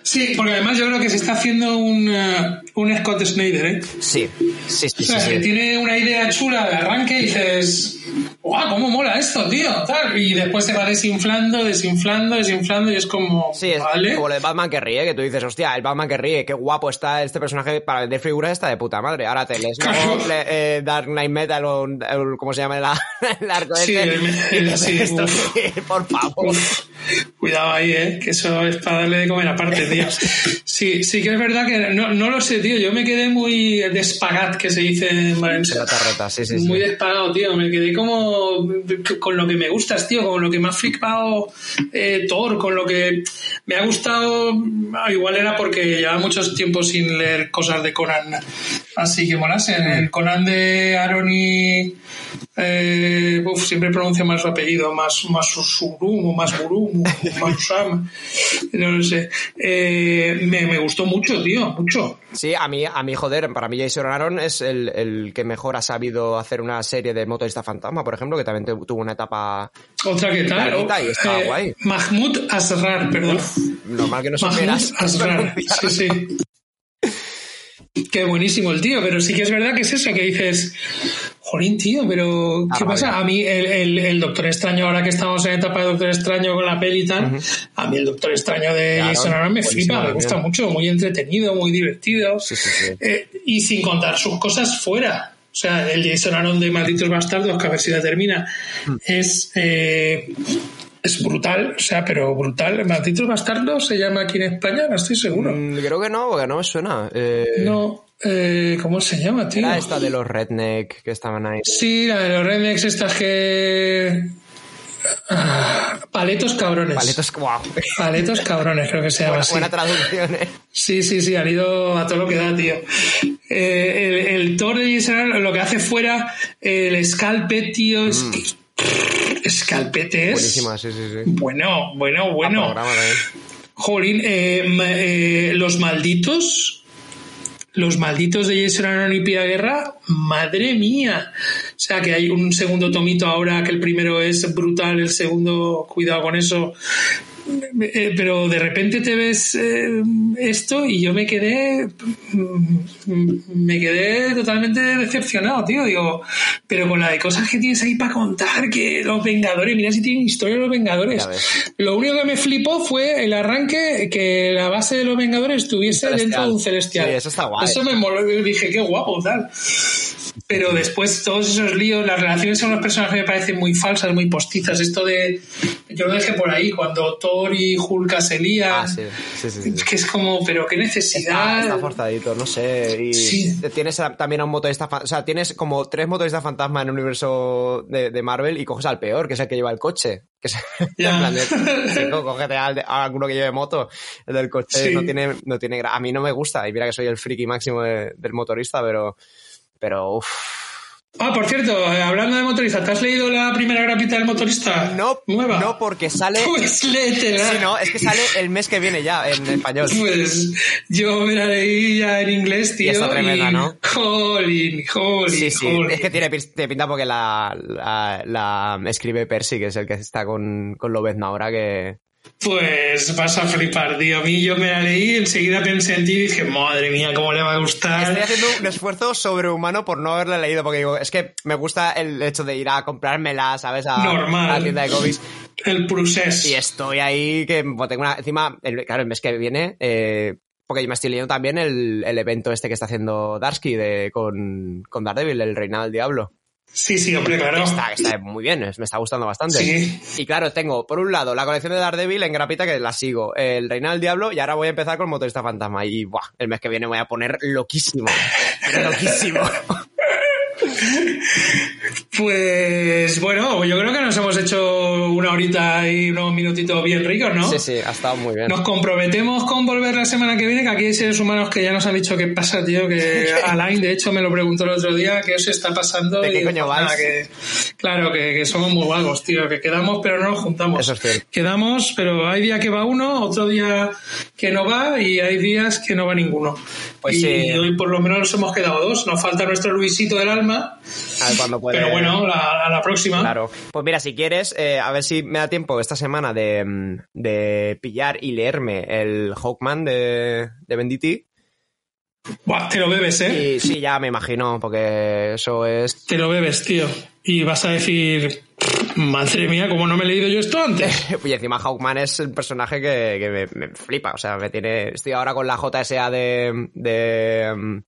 Sí, porque además yo creo que se está haciendo un, uh, un Scott Snyder, ¿eh? Sí, sí, sí. O sea, sí, que sí. tiene una idea chula de arranque y dices, ¡guau, cómo mola esto, tío! Tal. Y después se va desinflando, desinflando, desinflando y es como, Sí, es ¿vale? como lo de Batman que ríe, que tú dices, hostia, el Batman que ríe, qué guapo está este personaje para vender figuras, está de puta madre. Ahora te lees Claro. le- eh, Dark Knight Metal o el- ¿cómo se llama el, el arco Sí, este? el- Y el- dices, esto por favor. Cuidado ahí, ¿eh? Que eso es para darle de comer aparte, tío. Sí, sí que es verdad que no, no lo sé, tío. Yo me quedé muy despagat, que se dice en Valencia. Sí, sí, sí. Muy despagado, tío. Me quedé como con lo que me gustas, tío. Con lo que me ha flipado eh, Thor, con lo que me ha gustado. ah, Igual era porque llevaba mucho tiempo sin leer cosas de Conan. Así que molasen. El Conan de Aaron y. Eh, uf, siempre pronuncio más su apellido, más, más Surumu, más Burumu, más Usama. No lo sé. Eh, me, me gustó mucho, tío, mucho. Sí, a mí, a mí, joder, para mí Jason Aaron es el, el que mejor ha sabido hacer una serie de motorista fantasma, por ejemplo, que también tuvo una etapa Otra que tal. Y estaba Eh, guay. Mahmoud Asrar, perdón. normal que no Mahmoud supieras. Asrar. Sí, sí. Qué buenísimo el tío, pero sí que es verdad que es eso, que dices, jolín, tío, pero Ah, ¿qué pasa? A mí el, el- el Doctor Extraño, ahora que estamos en etapa de Doctor Extraño con la peli y tal, a mí el Doctor Extraño de Claro, Jason Aaron me flipa, me gusta mucho, muy entretenido, muy divertido. Sí, sí, sí. Eh, y sin contar sus cosas fuera. O sea, el Jason Aaron de Malditos Bastardos, que a ver si la termina, Hmm. es, eh, es brutal, o sea, pero brutal. Malditos Bastardos se llama aquí en España, no estoy seguro. Mm, Creo que no, porque no me suena. Eh, No, eh, ¿cómo se llama, tío? Era esta de los redneck que estaban ahí. Sí, la de los rednecks estas que... Ah, paletos cabrones. Paletos, wow. Paletos cabrones, creo que se llama Buena, así. buena traducción, eh. Sí, sí, sí, han ido a todo lo que da, tío. Eh, el, el Thor de Aaron, lo que hace fuera, el escalpe, tío, es que- es... Buenísima, sí, sí, sí. Bueno, bueno, Ah, bueno. programa. Jolín, eh, ma- eh, los malditos, los malditos de Jason y Pia Guerra, madre mía. O sea que hay un segundo tomito ahora que el primero es brutal, el segundo, cuidado con eso. Eh, pero de repente te ves eh, esto y yo me quedé mm, me quedé totalmente decepcionado, tío. Digo, pero con la de cosas que tienes ahí para contar, que los Vengadores, mira si tienen historia los Vengadores. Lo único que me flipó fue el arranque que la base de los Vengadores estuviese dentro de un celestial. Sí, eso está guay. Eso me moló, dije, qué guapo, tal. Pero después todos esos líos, las relaciones con los personajes me parecen muy falsas, muy postizas. Esto de, yo lo dejé por ahí, cuando Thor y Hulk se lían. Ah, sí, sí, sí. que es como, pero qué Está, necesidad. está forzadito, no sé. Y Sí. tienes a- también a un motorista O sea, tienes como tres motoristas fantasma en el universo de, de Marvel y coges al peor, que es el que lleva el coche. Que es, en plan de, cógete de- a alguno que lleve moto. El del coche no tiene, no tiene A mí no me gusta. Y mira que soy el friki máximo de- del motorista, pero. Pero, uff. Ah, por cierto, eh, hablando de motorista, ¿te has leído la primera grapita del motorista? No, nueva. no porque sale. Pues léetela. Sí, no, es que sale el mes que viene ya en español. Pues yo me la leí ya en inglés, tío. Y está tremenda, ¿no? Jolín, jolín, Sí, sí, jolín. es que tiene, pin- tiene pinta porque la, la, la escribe Percy, que es el que está con, con Lobezno ahora, que... Pues vas a flipar, tío. A mí yo me la leí, enseguida pensé en ti y dije, madre mía, cómo le va a gustar. Estoy haciendo un esfuerzo sobrehumano por no haberla leído, porque digo, es que me gusta el hecho de ir a comprármela, ¿sabes? A, Normal. a la tienda de cómics. El procés. Y estoy ahí, que tengo una... Encima, el, claro, el mes que viene... Eh, porque yo me estoy leyendo también el, el evento este que está haciendo Darsky de, con, con Daredevil, el Reinado del Diablo. Sí, sí, hombre, claro. Está, está muy bien, me está gustando bastante. Sí. Y claro, tengo por un lado la colección de Daredevil en grapita que la sigo, el Reina del Diablo y ahora voy a empezar con Motorista Fantasma y buah, el mes que viene me voy a poner loquísimo. Pero loquísimo. Pues bueno, yo creo que nos hemos hecho una horita y unos minutitos bien ricos, ¿no? Sí, sí, ha estado muy bien. Nos comprometemos con volver la semana que viene, que aquí hay seres humanos que ya nos han dicho qué pasa, tío, que Alain, de hecho, me lo preguntó el otro día, qué os está pasando. ¿De qué Y, coño pues, nada, vais? que- claro, que, que somos muy vagos, tío, que quedamos pero no nos juntamos. Eso es cierto. Quedamos, pero hay día que va uno, otro día que no va y hay días que no va ninguno. Pues y sí. hoy por lo menos nos hemos quedado dos. Nos falta nuestro Luisito del alma, A ver cuándo puede. pero bueno, la- a la próxima. Claro. Pues mira, si quieres, eh, a ver si me da tiempo esta semana de, mm, de pillar y leerme el Hawkman de, de Venditti. Buah, te lo bebes, ¿eh? Y sí, ya me imagino, porque eso es. Te lo bebes, tío. Y vas a decir, madre mía, ¿cómo no me he leído yo esto antes? Y encima Hawkman es el personaje que, que me, me flipa. O sea, me tiene. Estoy ahora con la JSA de. de.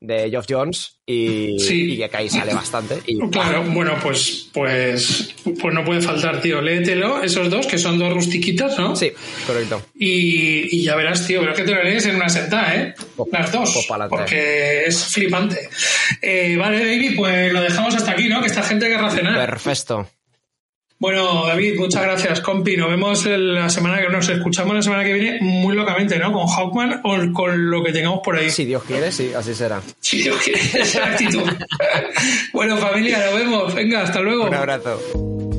De Geoff Jones y, Sí. y que ahí sale bastante. Y, Claro, bueno, pues, pues, pues no puede faltar, tío. Léetelo, esos dos, que son dos rustiquitos, ¿no? Sí, correcto. Y, y ya verás, tío, pero es que te lo lees en una sentada, ¿eh? Pues- Las dos. pa'lante. porque es flipante. Eh, vale, David, pues lo dejamos hasta aquí, ¿no? Que esta gente querrá cenar. Perfecto. Bueno, David, muchas gracias, compi. Nos vemos la semana que nos escuchamos la semana que viene muy locamente, ¿no? Con Hawkman o con lo que tengamos por ahí. Si Dios quiere, sí, así será. Si Dios quiere, esa actitud. bueno, familia, nos vemos. Venga, hasta luego. Un abrazo.